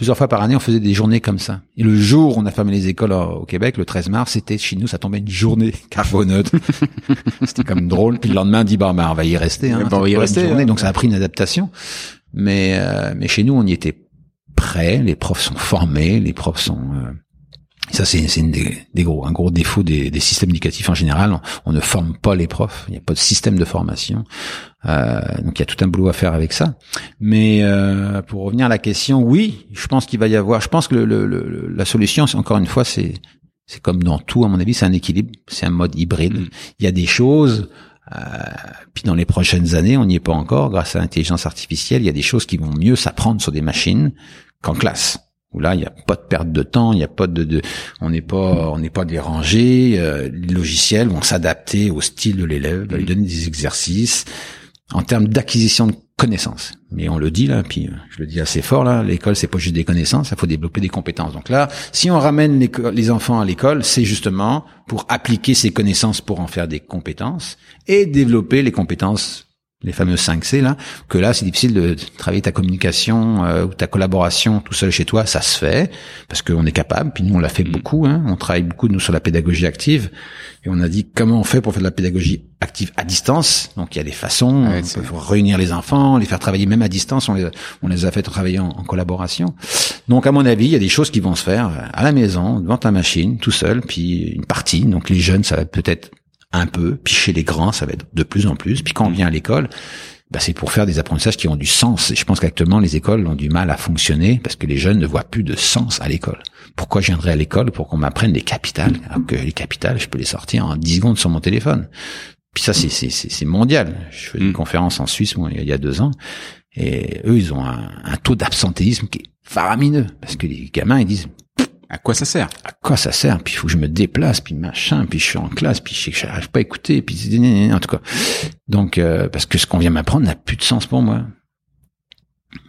S4: Plusieurs fois par année, on faisait des journées comme ça. Et le jour où on a fermé les écoles au Québec, le 13 mars, c'était chez nous, ça tombait une journée carboneutre. c'était comme drôle. Puis le lendemain, on dit bah, bah, on va y rester. Hein,
S3: bah, on va y rester,
S4: journée.
S3: hein.
S4: Donc ça a pris une adaptation. Mais euh, mais chez nous, on y était prêts. Les profs sont formés. Les profs sont euh, ça, c'est une des, des gros, un gros défaut des, des systèmes éducatifs en général. On, on ne forme pas les profs. Il n'y a pas de système de formation. Euh, donc, il y a tout un boulot à faire avec ça. Mais euh, pour revenir à la question, oui, je pense qu'il va y avoir. Je pense que le, le- le- la solution, encore une fois, c'est c'est comme dans tout, à mon avis, c'est un équilibre. C'est un mode hybride.
S3: Mm.
S4: Il y a des choses. Euh, puis dans les prochaines années, on n'y est pas encore. Grâce à l'intelligence artificielle, il y a des choses qui vont mieux s'apprendre sur des machines qu'en classe où là il n'y a pas de perte de temps, il n'y a pas de, de on n'est pas on n'est pas dérangé. Euh, les logiciels vont s'adapter au style de l'élève, va lui donner des exercices en termes d'acquisition de connaissances. Mais on le dit là, puis euh, je le dis assez fort là, l'école c'est pas juste des connaissances, il faut développer des compétences. Donc là, si on ramène les enfants à l'école, c'est justement pour appliquer ces connaissances pour en faire des compétences et développer les compétences les fameux 5 C là, que là c'est difficile de travailler ta communication euh, ou ta collaboration tout seul chez toi, ça se fait parce qu'on est capable. Puis nous on l'a fait beaucoup, hein, on travaille beaucoup nous sur la pédagogie active et on a dit comment on fait pour faire de la pédagogie active à distance? Donc il y a des façons,
S3: Ouais,
S4: on peut réunir les enfants, les faire travailler même à distance. On les, on les a fait travailler en, en collaboration. Donc à mon avis il y a des choses qui vont se faire à la maison devant ta machine tout seul, puis une partie. Donc les jeunes ça va peut-être un peu, puis chez les grands, ça va être de plus en plus. Puis quand on vient à l'école, bah, c'est pour faire des apprentissages qui ont du sens. Et je pense qu'actuellement, les écoles ont du mal à fonctionner parce que les jeunes ne voient plus de sens à l'école. Pourquoi je viendrais à l'école pour qu'on m'apprenne les capitales, alors que les capitales, je peux les sortir en 10 secondes sur mon téléphone. Puis ça, c'est, mondial. Je fais une
S3: Mm.
S4: conférence en Suisse moi, il y a deux ans, et eux, ils ont un, un taux d'absentéisme qui est faramineux. Parce que les gamins, ils disent,
S3: À quoi ça sert?
S4: À quoi ça sert? Puis il faut que je me déplace, puis machin, puis je suis en classe, puis je j'arrive pas à écouter, puis en tout cas. Donc euh, parce que ce qu'on vient m'apprendre n'a plus de sens pour moi.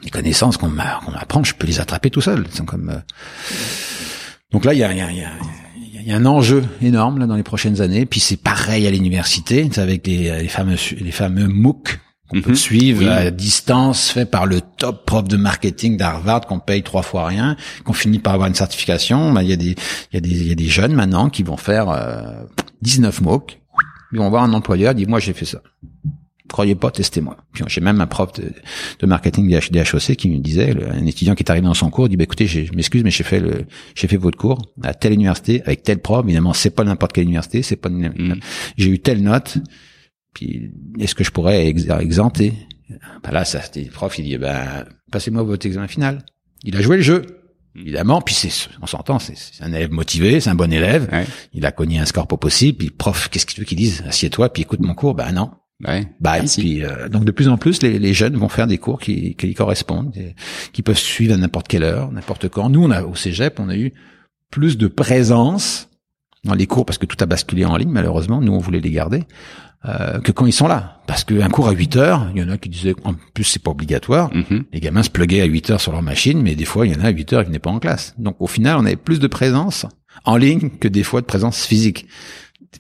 S4: Les connaissances qu'on m'a- qu'on m'apprend, je peux les attraper tout seul. Comme. euh, Donc là, il y a, y, a, y, a, y a un enjeu énorme là dans les prochaines années. Puis c'est pareil à l'université, avec les, les fameux les fameux MOOC qu'on peut
S3: Mhm.
S4: suivre
S3: Oui.
S4: à distance, fait par le top prof de marketing d'Harvard qu'on paye trois fois rien, qu'on finit par avoir une certification. Ben, il y a des y a des il y a des jeunes maintenant qui vont faire euh, 19 MOOC. Ils vont voir un employeur, dit moi j'ai fait ça. Croyez pas, testez-moi. Puis j'ai même un prof de, de marketing des HEC qui me disait, le- un étudiant qui est arrivé dans son cours, dit bah écoutez, je m'excuse, mais j'ai fait le, j'ai fait votre cours à telle université avec tel prof. Évidemment, c'est pas n'importe quelle université, c'est pas. une-
S3: Mm.
S4: J'ai eu telle note. Puis est-ce que je pourrais ex- exempter? Ben Là, ça, c'était le prof. Il dit ben passez-moi votre examen final. Il a joué le jeu. Évidemment, puis c'est, on s'entend, c'est, un élève motivé, c'est un bon élève.
S3: Ouais.
S4: Il a cogné un score pas possible. Puis prof, qu'est-ce que tu veux qu'il dise? Assieds-toi, puis écoute mon cours. Ben non.
S3: Ouais. Merci.
S4: puis, euh, donc de plus en plus, les, les jeunes vont faire des cours qui, qui correspondent, qui peuvent suivre à n'importe quelle heure, n'importe quand. Nous, on a au Cégep, on a eu plus de présence dans les cours parce que tout a basculé en ligne, malheureusement. Nous, on voulait les garder. Euh, que quand ils sont là. Parce qu'un cours à 8 heures, il y en a qui disaient, en plus, c'est pas obligatoire.
S3: Mhm.
S4: Les gamins se pluguaient à 8 heures sur leur machine, mais des fois, il y en a à 8 heures, ils venaient pas en classe. Donc, au final, on avait plus de présence en ligne que des fois de présence physique.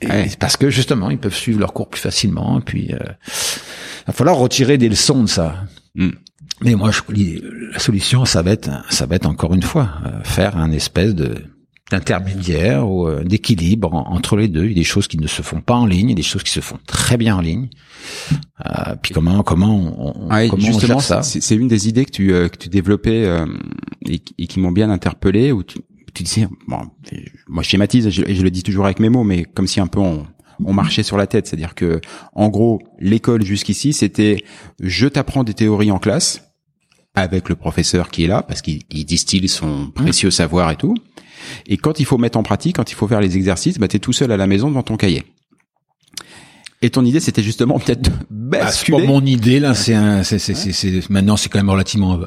S3: Ouais.
S4: Parce que, justement, ils peuvent suivre leurs cours plus facilement. Et puis, euh, il va falloir retirer des leçons de ça.
S3: Mm.
S4: Mais moi, je, la solution, ça va être, ça va être encore une fois, euh, faire un espèce de d'intermédiaire ou euh, d'équilibre en- entre les deux. Il y a des choses qui ne se font pas en ligne, il y a des choses qui se font très bien en ligne. Euh, puis comment comment on,
S3: Ouais,
S4: comment on
S3: justement,
S4: ça
S3: c'est une des idées que tu euh, que tu développais euh, et, qui- et qui m'ont bien interpellé. Où tu, tu disais, bon, moi je schématise et je, et je le dis toujours avec mes mots, mais comme si un peu on on marchait sur la tête. C'est-à-dire que, en gros, l'école jusqu'ici, c'était je t'apprends des théories en classe avec le professeur qui est là parce qu'il il distille son précieux savoir et tout. Et quand il faut mettre en pratique, quand il faut faire les exercices, bah t'es tout seul à la maison devant ton cahier. Et ton idée, c'était justement peut-être de
S4: Bah,
S3: basculer.
S4: pas mon idée là, c'est un, c'est, c'est, c'est, c'est- maintenant c'est quand même relativement euh,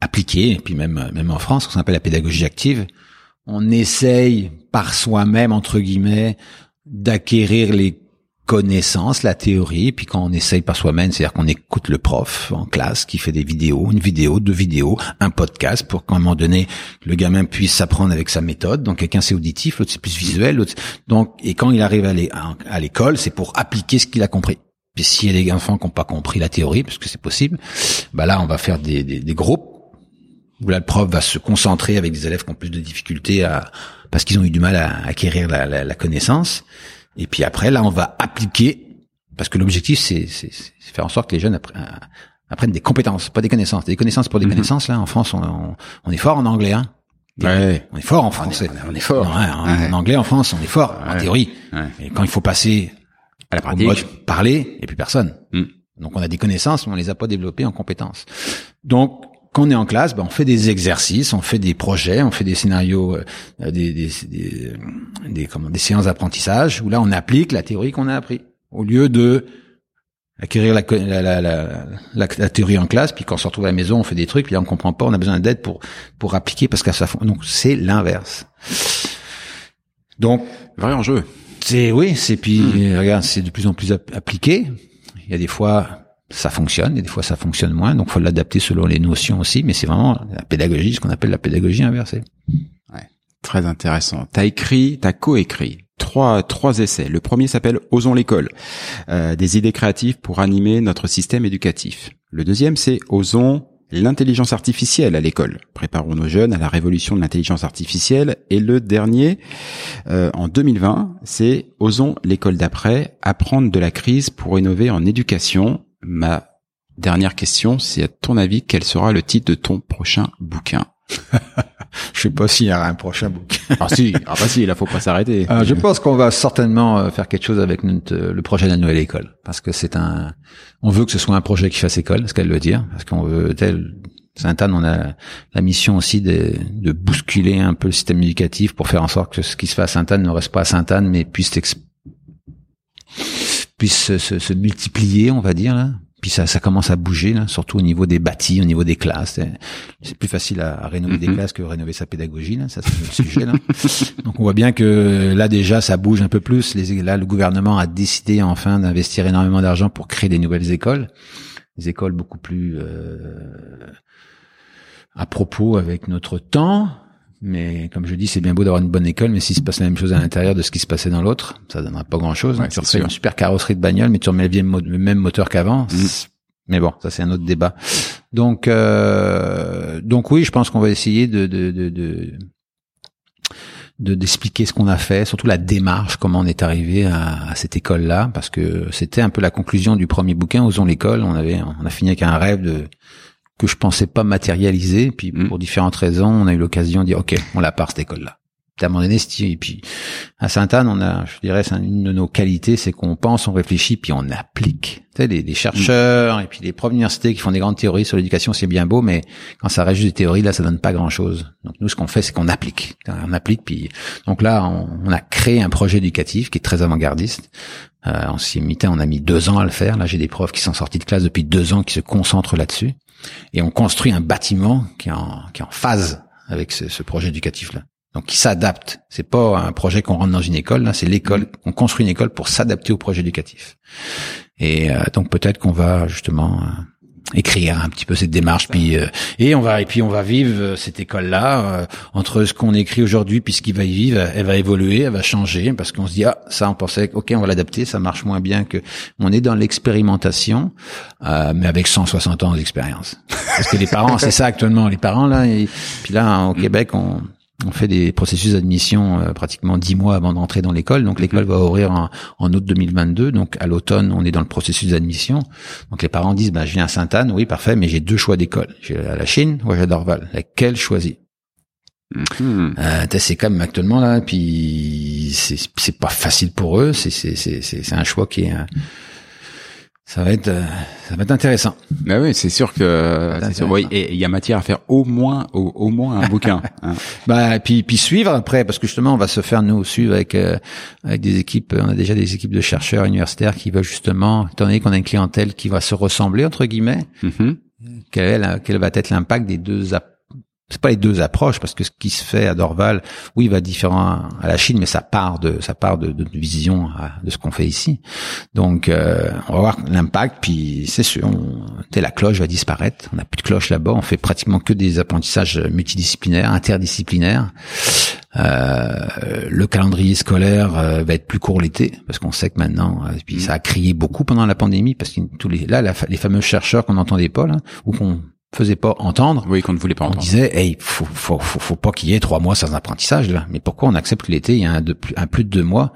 S4: appliqué, et puis même, euh, même en France, ce qu'on appelle la pédagogie active, on essaye par soi-même entre guillemets d'acquérir les connaissances, la théorie, puis quand on essaye par soi-même, c'est-à-dire qu'on écoute le prof en classe qui fait des vidéos, une vidéo, deux vidéos, un podcast pour qu'à un moment donné le gamin puisse s'apprendre avec sa méthode. Donc quelqu'un c'est auditif, l'autre c'est plus visuel, l'autre donc et quand il arrive à l'é- à à l'école, c'est pour appliquer ce qu'il a compris. Puis s'il y a des enfants qui n'ont pas compris la théorie, parce que c'est possible, bah là on va faire des, des, des groupes où là le prof va se concentrer avec des élèves qui ont plus de difficultés à parce qu'ils ont eu du mal à acquérir la, la connaissance. Et puis après là on va appliquer parce que l'objectif c'est faire en sorte que les jeunes euh, apprennent des compétences, pas des connaissances. Des connaissances pour des
S3: Mhm.
S4: connaissances là en France on, on, on est fort en anglais hein.
S3: Ouais.
S4: On est fort en français.
S3: on est fort.
S4: Ouais, en,
S3: Ouais.
S4: en anglais en France on est fort en théorie.
S3: Ouais.
S4: Et quand il faut passer
S3: À la
S4: au
S3: pratique.
S4: mode parler, et puis personne.
S3: Mm.
S4: Donc on a des connaissances, mais on les a pas développées en compétences. Donc quand on est en classe, ben, on fait des exercices, on fait des projets, on fait des scénarios, euh, des, des, des, des, comment, des séances d'apprentissage où là on applique la théorie qu'on a appris au lieu de acquérir la, la, la, la, théorie en classe, puis quand on se retrouve à la maison, on fait des trucs, puis là on comprend pas, on a besoin d'aide pour pour appliquer parce que ça donc c'est l'inverse. Donc
S3: Vrai enjeu.
S4: c'est oui, c'est puis regarde, c'est de plus en plus app- appliqué. Il y a des fois ça fonctionne, et des fois ça fonctionne moins, donc faut l'adapter selon les notions aussi. Mais c'est vraiment la pédagogie, ce qu'on appelle la pédagogie inversée.
S3: Très intéressant. T'as écrit, t'as coécrit trois trois essais. Le premier s'appelle Osons l'école, euh, des idées créatives pour animer notre système éducatif. Le deuxième c'est Osons l'intelligence artificielle à l'école. Préparons nos jeunes à la révolution de l'intelligence artificielle. Et le dernier, euh, en 2020, c'est Osons l'école d'après, apprendre de la crise pour innover en éducation. Ma dernière question, c'est à ton avis, quel sera le titre de ton prochain bouquin
S4: Je sais pas s'il y aura un prochain bouquin.
S3: Ah si, ah bah si, là faut pas s'arrêter.
S4: Euh, je pense qu'on va certainement euh, faire quelque chose avec notre, euh, le projet de la nouvelle école, parce que c'est un, on veut que ce soit un projet qui fasse école, ce qu'elle veut dire, parce qu'on veut tel. Sainte-Anne, on a la mission aussi de, de bousculer un peu le système éducatif pour faire en sorte que ce qui se fait à Sainte-Anne ne reste pas à Sainte-Anne, mais puisse puisse se, se- se multiplier, on va dire là. Puis ça, ça commence à bouger, là, surtout au niveau des bâtis, au niveau des classes. C'est- plus facile à, à rénover des
S3: Mhm.
S4: classes que rénover sa pédagogie. Là. Ça, c'est notre sujet. Là. Donc on voit bien que là déjà, ça bouge un peu plus. Les, là, le gouvernement a décidé enfin d'investir énormément d'argent pour créer des nouvelles écoles, des écoles beaucoup plus euh, à propos avec notre temps. Mais comme je dis, c'est bien beau d'avoir une bonne école, mais s'il se passe la même chose à l'intérieur de ce qui se passait dans l'autre, ça donnera pas grand-chose.
S3: Ouais,
S4: tu
S3: c'est
S4: refais
S3: sûr.
S4: une super carrosserie de bagnole, mais tu remets le même moteur qu'avant. C'est- Mais bon, ça c'est un autre débat. Donc, euh, donc oui, je pense qu'on va essayer de, de, de, de de d'expliquer ce qu'on a fait, surtout la démarche, comment on est arrivé à, à cette école-là, parce que c'était un peu la conclusion du premier bouquin, Osons l'école. On avait, on a fini avec un rêve de que je pensais pas matérialiser, puis
S3: Mm.
S4: pour différentes raisons, on a eu l'occasion de dire, ok, on la part cette école-là. À un moment donné, et puis à Sainte-Anne, on a, je dirais, c'est une de nos qualités, c'est qu'on pense, on réfléchit, puis on applique. Tu sais, les, les chercheurs et puis les profs d'université qui font des grandes théories sur l'éducation, c'est bien beau, mais quand ça reste juste des théories, là, ça donne pas grand-chose. Donc nous, ce qu'on fait, c'est qu'on applique. On applique, puis donc là, on, on a créé un projet éducatif qui est très avant-gardiste. Euh, on s'y on a mis deux ans à le faire. Là, j'ai des profs qui sont sortis de classe depuis deux ans, qui se concentrent là-dessus, et on construit un bâtiment qui est en, qui est en phase avec ce, ce projet éducatif-là. Donc, qui s'adapte. C'est pas un projet qu'on rentre dans une école. Là, c'est l'école. On construit une école pour s'adapter au projet éducatif. Et euh, donc, peut-être qu'on va justement euh, écrire un petit peu cette démarche, puis euh, et on va et puis on va vivre euh, cette école-là euh, entre ce qu'on écrit aujourd'hui puis ce qui va y vivre. Elle va évoluer, elle va changer parce qu'on se dit ah ça on pensait ok on va l'adapter, ça marche moins bien que on est dans l'expérimentation, euh, mais avec 160 ans d'expérience. Parce que les parents, c'est ça actuellement. Les parents là, et, puis là au Québec on on fait des processus d'admission euh, pratiquement dix mois avant d'entrer dans l'école. Donc l'école va ouvrir en, en août 2022. Donc à l'automne, on est dans le processus d'admission. Donc les parents disent, bah, je viens à Sainte-Anne, oui parfait, mais j'ai deux choix d'école. J'ai la Chine ou j'ai Dorval. Laquelle choisir
S3: Hmm.
S4: Euh, c'est comme actuellement là, puis c'est pas facile pour eux. C'est c'est c'est c'est c'est un choix qui est, euh, ça va être euh, ça va être intéressant.
S3: Bah oui, c'est sûr que c'est sûr. Oui, et il y a matière à faire au moins au, au moins un bouquin. hein.
S4: Bah puis puis suivre après parce que justement on va se faire nous suivre avec euh, avec des équipes. On a déjà des équipes de chercheurs universitaires qui veulent justement, étant donné qu'on a une clientèle qui va se ressembler entre guillemets,
S3: Mhm.
S4: quel, est la- quel va être l'impact des deux app- c'est pas les deux approches parce que ce qui se fait à Dorval, oui, va différent à la Chine, mais ça part de ça part de, de, vision à- de ce qu'on fait ici. Donc, euh, on va voir l'impact. Puis c'est sûr, on, la cloche va disparaître. On n'a plus de cloche là-bas. On fait pratiquement que des apprentissages multidisciplinaires, interdisciplinaires. Euh, le calendrier scolaire euh, va être plus court l'été parce qu'on sait que maintenant, euh, puis ça a crié beaucoup pendant la pandémie parce que tous les là, la les fameux chercheurs qu'on n'entendait pas là, ou qu'on faisait pas entendre,
S3: Oui, qu'on ne voulait pas
S4: on
S3: entendre.
S4: disait, hey, faut, faut, faut, faut pas qu'il y ait trois mois sans apprentissage là. Mais pourquoi on accepte que l'été il y a un, de plus, un plus de deux mois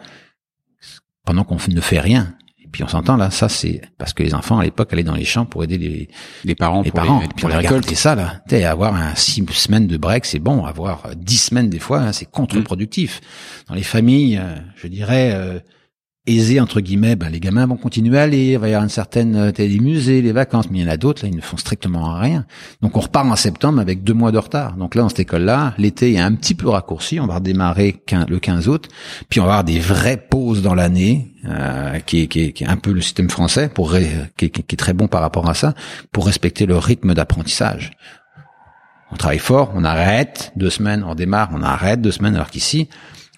S4: pendant qu'on ne fait rien? Et puis on s'entend là, ça c'est parce que les enfants à l'époque allaient dans les champs pour aider les,
S3: Les parents
S4: les
S3: pour
S4: parents.
S3: les, pour les
S4: regardé ça là. Tu avoir un six semaines de break, c'est bon. Avoir dix semaines des fois, hein, c'est contre-productif. Dans les familles, euh, je dirais euh, aisées entre guillemets, ben, les gamins vont continuer à aller. Il va y avoir une certaine, euh, t'as les musées, les vacances, mais il y en a d'autres là, ils ne font strictement rien. Donc on repart en septembre avec deux mois de retard. Donc là, dans cette école-là, l'été est un petit peu raccourci. On va redémarrer le 15 août, puis on va avoir des vraies pauses dans l'année, euh, qui, est, qui, qui est un peu le système français, pour qui, qui est très bon par rapport à ça, pour respecter le rythme d'apprentissage. On travaille fort, on arrête deux semaines, on démarre, on arrête deux semaines, alors qu'ici,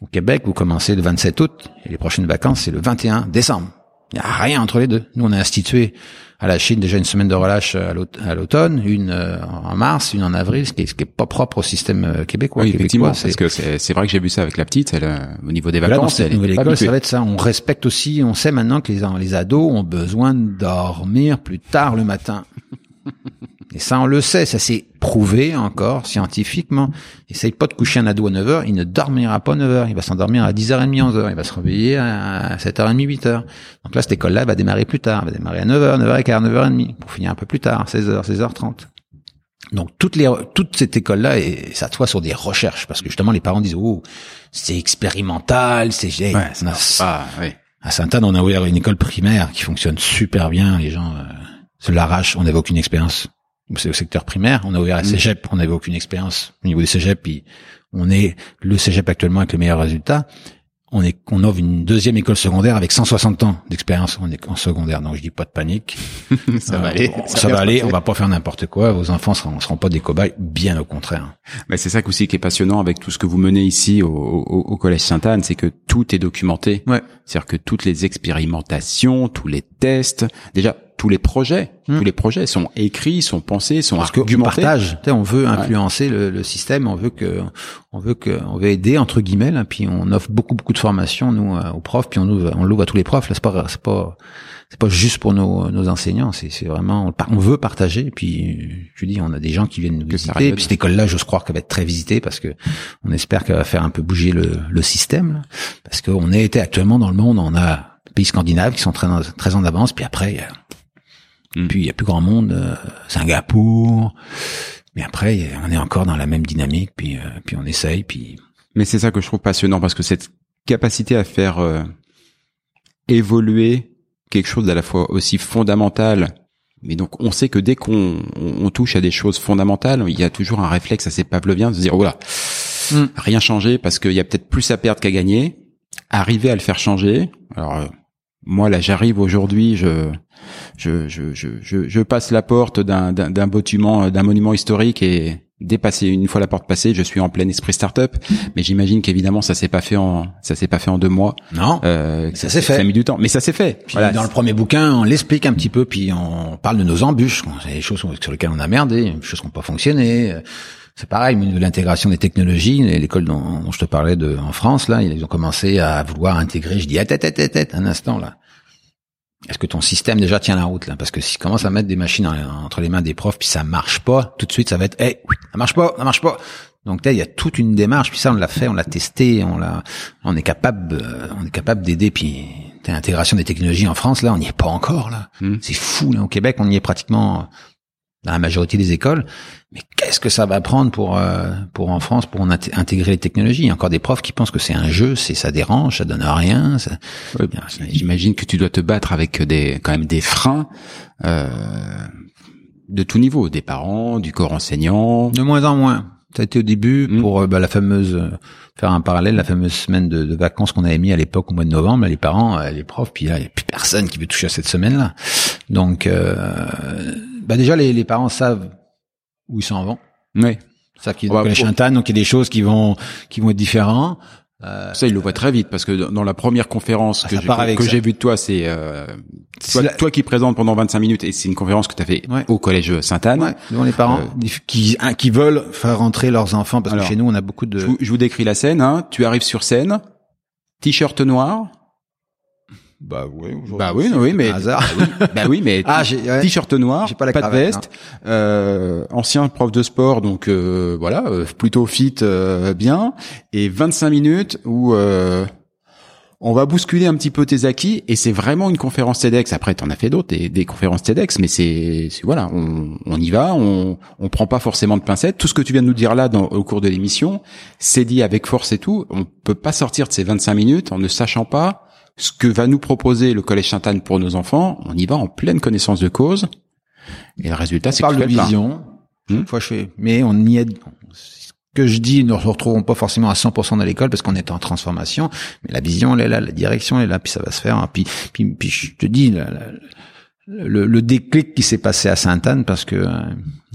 S4: au Québec, vous commencez le 27 août et les prochaines vacances, c'est le 21 décembre. Il n'y a rien entre les deux. Nous, on a institué à la Chine déjà une semaine de relâche à l'aut- à l'automne, une euh, en mars, une en avril, ce qui est, ce qui est pas propre au système euh, québécois.
S3: Oui, effectivement,
S4: Québécois,
S3: parce que c'est vrai que j'ai vu ça avec la petite, elle, euh, au niveau des
S4: Là, dans
S3: vacances,
S4: cette
S3: elle est
S4: école, ça va être ça. On respecte aussi, on sait maintenant que les, les ados ont besoin de dormir plus tard le matin. Et ça, on le sait, ça s'est prouvé encore scientifiquement. Essaye pas de coucher un ado à 9h, il ne dormira pas 9h, il va s'endormir à 10h30, 11h, il va se réveiller à 7h30, 8h. Donc là, cette école-là va démarrer plus tard, elle va démarrer à 9h, 9h15, 9h30, pour finir un peu plus tard, 16h, 16h30. Donc toutes les toute cette école là et ça soit sur des recherches parce que justement les parents disent oh c'est expérimental c'est
S3: Ouais,
S4: on a-
S3: c'est pas, oui.
S4: à Sainte-Anne on a ouvert une école primaire qui fonctionne super bien les gens euh, se l'arrachent on n'avait aucune expérience c'est au secteur primaire on a ouvert la
S3: Mm.
S4: cégep on n'avait aucune expérience au niveau des cégep puis on est le cégep actuellement avec le meilleur résultat on est on offre une deuxième école secondaire avec 160 ans d'expérience en, en secondaire donc je dis pas de panique
S3: ça va
S4: euh,
S3: aller.
S4: Ça, va aller. On va pas faire n'importe quoi. Vos enfants seront, seront pas des cobayes. Bien au contraire.
S3: Mais c'est ça aussi qui est passionnant avec tout ce que vous menez ici au, au, au collège Sainte-Anne, c'est que tout est documenté.
S4: Ouais.
S3: C'est-à-dire que toutes les expérimentations, tous les tests, déjà tous les projets, tous les projets sont écrits, sont pensés, sont
S4: Hmm. Parce
S3: argumentés.
S4: partage. Tu sais, on veut influencer le, le système. On veut que, on veut que, on veut aider entre guillemets. Là, puis on offre beaucoup, beaucoup de formations nous euh, aux profs. Puis on ouvre, on l'ouvre à tous les profs. Là, c'est pas, c'est pas, c'est pas juste pour nos, nos enseignants. C'est, c'est vraiment, on, on veut partager. Puis je dis, on a des gens qui viennent nous
S3: Que
S4: visiter. Puis cette école-là, j'ose croire qu'elle va être très visitée parce que on espère qu'elle va faire un peu bouger le, le système. là. parce qu'on est été actuellement dans le monde, on a pays scandinaves qui sont très, très en avance. Puis après, il y a-
S3: Mm.
S4: puis il y a plus grand monde, euh, Singapour. Mais après, on est encore dans la même dynamique. Puis, euh, puis on essaye. Puis
S3: Mais c'est ça que je trouve passionnant parce que cette capacité à faire euh, évoluer quelque chose d'à la fois aussi fondamental, mais donc on sait que dès qu'on on, on touche à des choses fondamentales, il y a toujours un réflexe assez pavlovien de se dire oh là,
S4: Mm.
S3: rien changer parce qu'il y a peut-être plus à perdre qu'à gagner. Arriver à le faire changer. Alors euh, moi là, j'arrive aujourd'hui, je je, je, je, je, passe la porte d'un, d'un, bâtiment, d'un monument historique et dépasser une fois la porte passée, je suis en plein esprit start-up. Mais j'imagine qu'évidemment ça s'est pas fait en ça s'est pas fait en deux mois.
S4: non.
S3: Euh,
S4: Ça s'est fait.
S3: Ça a mis du temps, mais ça s'est fait.
S4: Puis
S3: Voilà.
S4: dans le premier bouquin, on l'explique un petit peu, puis on parle de nos embûches, C'est des choses sur lesquelles on a merdé, des choses qui n'ont pas fonctionné. C'est pareil, mais de l'intégration des technologies, l'école dont, dont je te parlais de en France, là, ils ont commencé à vouloir intégrer. Je dis, tête, tête, tête, tête, un instant là. Est-ce que ton système déjà tient la route là? Parce que si commence à mettre des machines en- entre les mains des profs, puis ça marche pas, tout de suite ça va être, hey, ça marche pas, ça marche pas. Donc là, il y a toute une démarche. Puis ça, on l'a fait, on l'a testé, on l'a, on est capable, euh, on est capable d'aider. Puis l'intégration des technologies en France, là, on n'y est pas encore là.
S3: Hmm.
S4: C'est fou là. Au Québec, on y est pratiquement dans la majorité des écoles. Mais qu'est-ce que ça va prendre pour euh, pour en France pour intégrer les technologies? Il y a encore des profs qui pensent que c'est un jeu, c'est ça dérange, ça donne rien. Ça...
S3: J'imagine que tu dois te battre avec des quand même des freins euh, de tout niveau, des parents, du corps enseignant.
S4: De moins en moins. Ça a été au début mm. pour euh, bah, la fameuse euh, faire un parallèle, la fameuse semaine de, de vacances qu'on avait mis à l'époque au mois de novembre. Les parents, les profs, puis là il n'y a plus personne qui veut toucher à cette semaine-là. Donc bah déjà les, les parents savent où ils s'en vont.
S3: Oui.
S4: Ça qui est bah, les donc il y a des choses qui vont qui vont être différents.
S3: Euh, ça, il le voit très vite parce que dans la première conférence ah, que j'ai vue de toi, c'est euh, toi, toi, qui présente pendant 25 minutes et c'est une conférence que tu as fait au collège Sainte-Anne. Ouais,
S4: devant les parents euh, qui qui veulent faire rentrer leurs enfants parce que chez nous on a beaucoup de.
S3: Je vous, je vous décris la scène. Hein. Tu arrives sur scène, t-shirt noir,
S4: bah oui,
S3: bah oui, oui, mais
S4: hasard.
S3: bah oui, mais ah, t-shirt noir, pas, pas de veste, hein. euh, ancien prof de sport, donc euh, voilà, euh, plutôt fit, euh, bien, et 25 minutes où on va bousculer un petit peu tes acquis, et c'est vraiment une conférence TEDx. Après, t'en as fait d'autres, des, des, conférences TEDx, mais c'est voilà, on, on, y va, on, on prend pas forcément de pincettes. Tout ce que tu viens de nous dire là dans, au cours de l'émission, c'est dit avec force et tout. On peut pas sortir de ces 25 minutes en ne sachant pas ce que va nous proposer le Collège Sainte-Anne pour nos enfants, on y va en pleine connaissance de cause. Et le résultat, c'est
S4: parle de vision. Fois je fais, mais on y est. Ce que je dis, nous ne retrouvons pas forcément à 100% dans l'école parce qu'on est en transformation, mais la vision, elle est là, la direction, elle est là, puis ça va se faire. Puis, puis, puis je te dis, le, le, déclic qui s'est passé à Sainte-Anne, parce que euh,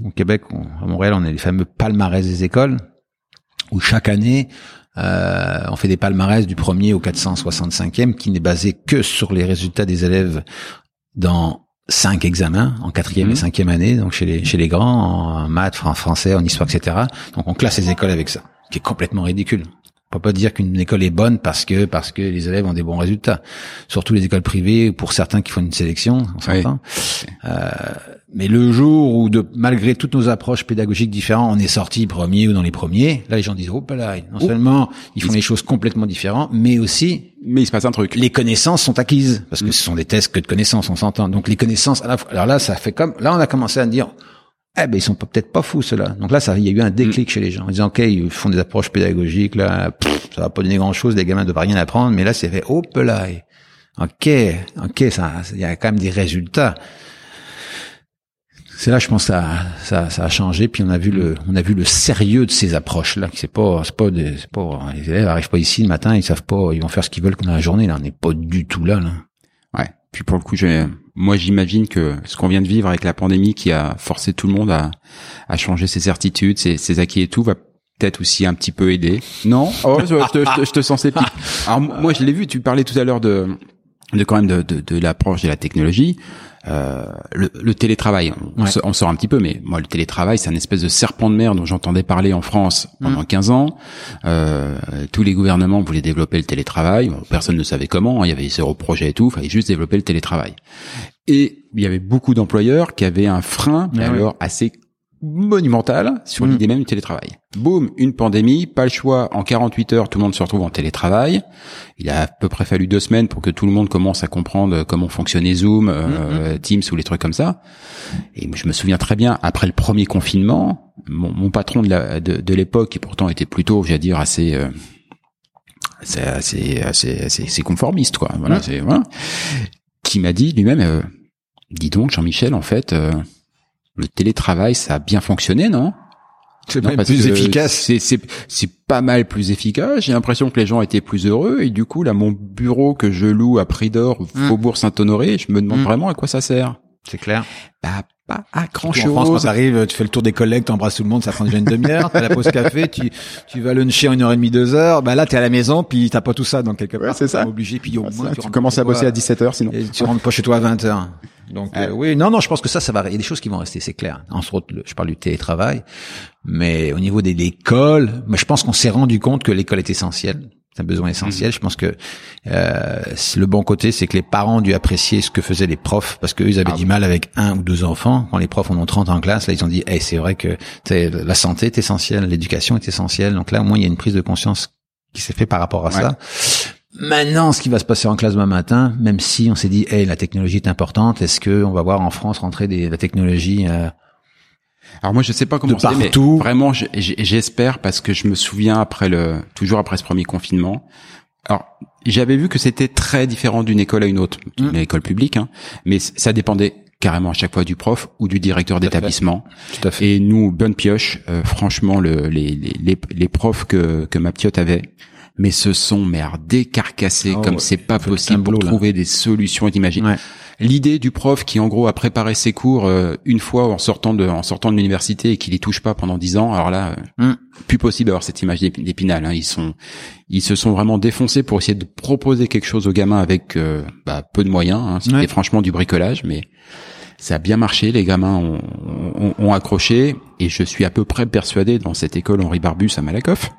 S4: au Québec, à Montréal, on a les fameux palmarès des écoles, où chaque année, euh, on fait des palmarès du premier au 465e qui n'est basé que sur les résultats des élèves dans cinq examens en quatrième et mhm. cinquième année, donc chez les chez les grands en maths, en français, en histoire, etc. Donc on classe les écoles avec ça, qui est complètement ridicule. On peut pas dire qu'une école est bonne parce que parce que les élèves ont des bons résultats. Surtout les écoles privées, pour certains qui font une sélection, on s'entend. Euh, mais le jour où, de, malgré toutes nos approches pédagogiques différentes, on est sorti premier ou dans les premiers, là les gens disent oh là, non seulement ils font les choses complètement différentes, mais aussi
S3: mais il se passe un truc.
S4: Les connaissances sont acquises parce que mm. ce sont des tests que de connaissances, on s'entend. Donc les connaissances, alors là ça fait comme là on a commencé à dire eh ben ils sont peut-être pas fous ceux-là. Donc là, ça, il y a eu un déclic mm. chez les gens. Ils disant ok, ils font des approches pédagogiques là, ça va pas donner grand chose, les gamins ne doivent rien apprendre, mais là c'est fait hop là, ok, ok, ça, il y a quand même des résultats. C'est là, je pense, ça, ça, ça a changé. Puis on a vu le, on a vu le sérieux de ces approches là. C'est pas, c'est pas, des, c'est pas, les élèves arrivent pas ici le matin, ils savent pas, ils vont faire ce qu'ils veulent pendant la journée. Là, on n'est pas du tout là. là.
S3: Ouais. Puis pour le coup, j'ai, moi, j'imagine que ce qu'on vient de vivre avec la pandémie, qui a forcé tout le monde à, à changer ses certitudes, ses, ses acquis et tout, va peut-être aussi un petit peu aider. Non? Oh, je, te, je, te, sens sceptique. Alors moi, je l'ai vu. Tu parlais tout à l'heure de, de quand même de, de, de l'approche de la technologie. Euh, le, le, télétravail, on, sort un petit peu, mais moi le télétravail, c'est un espèce de serpent de mer dont j'entendais parler en France pendant 15 mm. ans. Euh, tous les gouvernements voulaient développer le télétravail, personne ne savait comment, il y avait zéro projet et tout, il fallait juste développer le télétravail. Et il y avait beaucoup d'employeurs qui avaient un frein, mais alors assez monumentale sur l'idée mm. même du télétravail. Boum, une pandémie, pas le choix, en 48 heures, tout le monde se retrouve en télétravail. Il a à peu près fallu deux semaines pour que tout le monde commence à comprendre comment fonctionnait Zoom, euh, mm, mm. Teams ou les trucs comme ça. Et je me souviens très bien, après le premier confinement, mon, patron de l'époque, qui pourtant était plutôt, j'allais dire, assez... Euh, assez, assez, assez, conformiste, quoi. Voilà, c'est, voilà. Qui m'a dit lui-même, euh, dis donc, Jean-Michel, en fait, euh, le télétravail, ça a bien fonctionné, non?
S4: C'est plus efficace.
S3: C'est, c'est, c'est pas mal plus efficace. J'ai l'impression que les gens étaient plus heureux et du coup là, mon bureau que je loue à prix d'or, mmh. Faubourg Saint-Honoré, je me demande mmh. vraiment à quoi ça sert.
S4: C'est clair.
S3: Bah, pas à grand chose.
S4: En France, quand t'arrives, tu fais le tour des collègues, t'embrasses tout le monde, ça prend déjà une demi-heure. T'as la pause café, tu, tu vas luncher en une heure et demie, deux heures. Bah là, t'es à la maison, puis t'as pas tout ça, donc quelque part.
S3: c'est ça.
S4: Obligé, puis au moins,
S3: tu, commences à bosser à 17 heures, sinon.
S4: Et tu rentres pas chez toi à 20 heures. Donc euh, oui, non, non, je pense que ça, ça va. Il y a des choses qui vont rester, c'est clair. Entre autres, je parle du télétravail, mais au niveau de l'école, je pense qu'on s'est rendu compte que l'école est essentielle. C'est un besoin essentiel. Mhm. Je pense que euh, le bon côté, c'est que les parents ont dû apprécier ce que faisaient les profs, parce qu'eux, ils avaient ah du mal avec un ou deux enfants. Quand les profs en ont 30 en classe, là, ils ont dit, hey, c'est vrai que la santé est essentielle, l'éducation est essentielle. Donc là, au moins, il y a une prise de conscience qui s'est fait par rapport à ça. Maintenant, ce qui va se passer en classe demain matin, même si on s'est dit, hey, la technologie est importante, est-ce que on va voir en France rentrer des, la technologie euh,
S3: Alors moi je sais pas comment c'est, mais vraiment j'espère parce que je me souviens après le toujours après ce premier confinement. Alors j'avais vu que c'était très différent d'une école à une autre,
S7: Mm.
S3: une école publique, hein, mais ça dépendait carrément à chaque fois du prof ou du directeur d'établissement. Et nous, bonne pioche, euh, franchement, le, les, les, les, les profs que, que ma piote avait, mais ce sont mais à décarcasser
S7: Oh,
S3: comme
S7: ouais.
S3: c'est pas possible pour
S7: tableau, là.
S3: trouver des solutions. T'imagines
S7: Ouais.
S3: L'idée du prof qui en gros a préparé ses cours euh, une fois en sortant de en sortant de l'université et qui les touche pas pendant dix ans, alors là, euh,
S7: Mm.
S3: plus possible d'avoir cette image d'ép- d'épinal. Hein. Ils sont, ils se sont vraiment défoncés pour essayer de proposer quelque chose aux gamins avec euh, bah, peu de moyens. Hein. C'était
S7: Ouais.
S3: franchement du bricolage, mais ça a bien marché. Les gamins ont, ont, ont accroché et je suis à peu près persuadé dans cette école Henri Barbus à Malakoff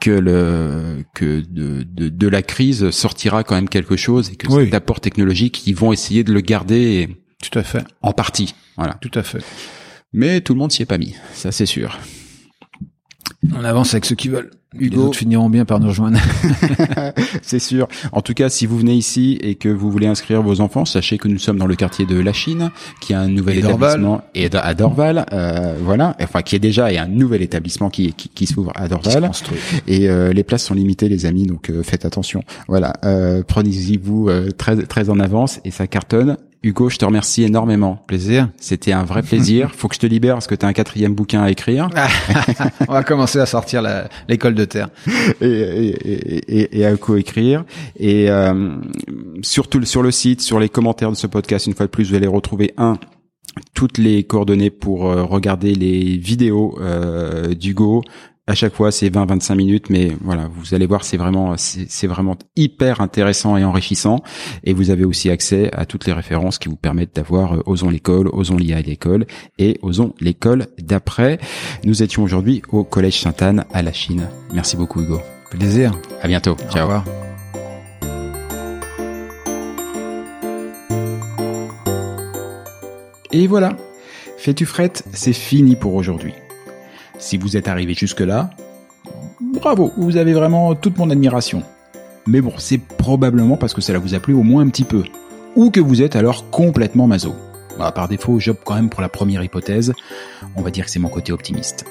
S3: que le que de, de, de la crise sortira quand même quelque chose et que
S7: Oui.
S3: cet apport technologique, ils vont essayer de le garder
S7: Tout à fait.
S3: en partie. Voilà.
S7: Tout à fait.
S3: Mais tout le monde s'y est pas mis, ça c'est sûr.
S7: On avance avec ceux qui veulent. Les autres finiront bien par nous rejoindre.
S3: c'est sûr. En tout cas, si vous venez ici et que vous voulez inscrire vos enfants, sachez que nous sommes dans le quartier de La Chine, qui a un nouvel
S7: Et
S3: établissement et à Dorval, euh, voilà, enfin qui est déjà et un nouvel établissement qui qui, qui s'ouvre à Dorval.
S7: construit.
S3: Et euh, les places sont limitées, les amis, donc euh, faites attention. Voilà, euh, prenez-y vous euh, très très en avance et ça cartonne. Hugo, je te remercie énormément.
S7: Plaisir.
S3: C'était un vrai plaisir. Faut que je te libère parce que tu as un quatrième bouquin à écrire.
S7: On va commencer à sortir l'école de terre.
S3: et, et, et, et à coécrire. Et euh, surtout sur le site, sur les commentaires de ce podcast, une fois de plus, vous allez retrouver un toutes les coordonnées pour euh, regarder les vidéos euh, d'Hugo. À chaque fois, c'est 20-25 minutes, mais voilà, vous allez voir, c'est vraiment, c'est vraiment hyper intéressant et enrichissant. Et vous avez aussi accès à toutes les références qui vous permettent d'avoir euh, Osons l'école, Osons l'IA et l'école et Osons l'école d'après. Nous étions aujourd'hui au Collège Sainte-Anne à la Chine. Merci beaucoup, Hugo.
S7: Plaisir.
S3: À bientôt.
S7: Au
S3: Ciao.
S7: revoir. Et voilà. Fais-tu frette, c'est fini pour aujourd'hui. Si vous êtes arrivé jusque-là, bravo, vous avez vraiment toute mon admiration. Mais bon, c'est probablement parce que cela vous a plu au moins un petit peu. Ou que vous êtes alors complètement maso. Bah, par défaut, j'opte quand même pour la première hypothèse. On va dire que c'est mon côté optimiste.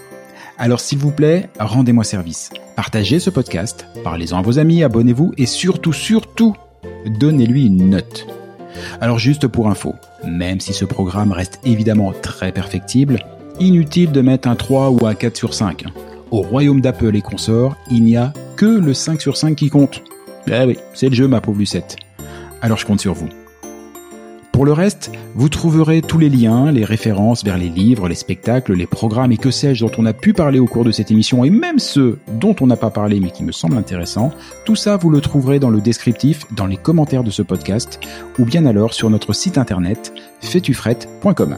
S7: Alors s'il vous plaît, rendez-moi service. Partagez ce podcast, parlez-en à vos amis, abonnez-vous et surtout, surtout, donnez-lui une note. Alors juste pour info, même si ce programme reste évidemment très perfectible, inutile de mettre un 3 ou un 4 sur 5. Au royaume d'Apple et consorts, il n'y a que le 5 sur 5 qui compte. Eh oui, c'est le jeu ma pauvre Lucette. Alors je compte sur vous. Pour le reste, vous trouverez tous les liens, les références vers les livres, les spectacles, les programmes et que sais-je dont on a pu parler au cours de cette émission et même ceux dont on n'a pas parlé mais qui me semblent intéressants. Tout ça, vous le trouverez dans le descriptif, dans les commentaires de ce podcast ou bien alors sur notre site internet fetufrette.com.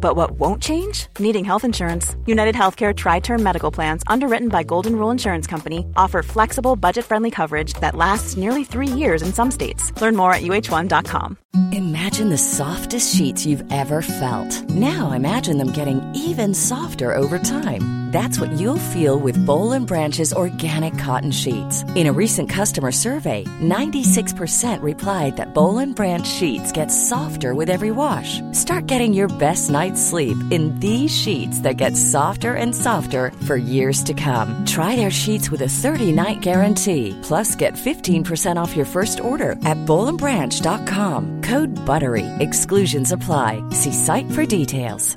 S8: But what won't change? Needing health insurance. United Healthcare Tri Term Medical Plans, underwritten by Golden Rule Insurance Company, offer flexible, budget friendly coverage that lasts nearly three years in some states. Learn more at uh1.com.
S9: Imagine the softest sheets you've ever felt. Now imagine them getting even softer over time. That's what you'll feel with Bowl and Branch's organic cotton sheets. In a recent customer survey, 96% replied that Bowl and Branch sheets get softer with every wash. Start getting your best night's sleep in these sheets that get softer and softer for years to come. Try their sheets with a 30-night guarantee. Plus, get 15% off your first order at bowlandbranch.com. Code BUTTERY. Exclusions apply. See site for details.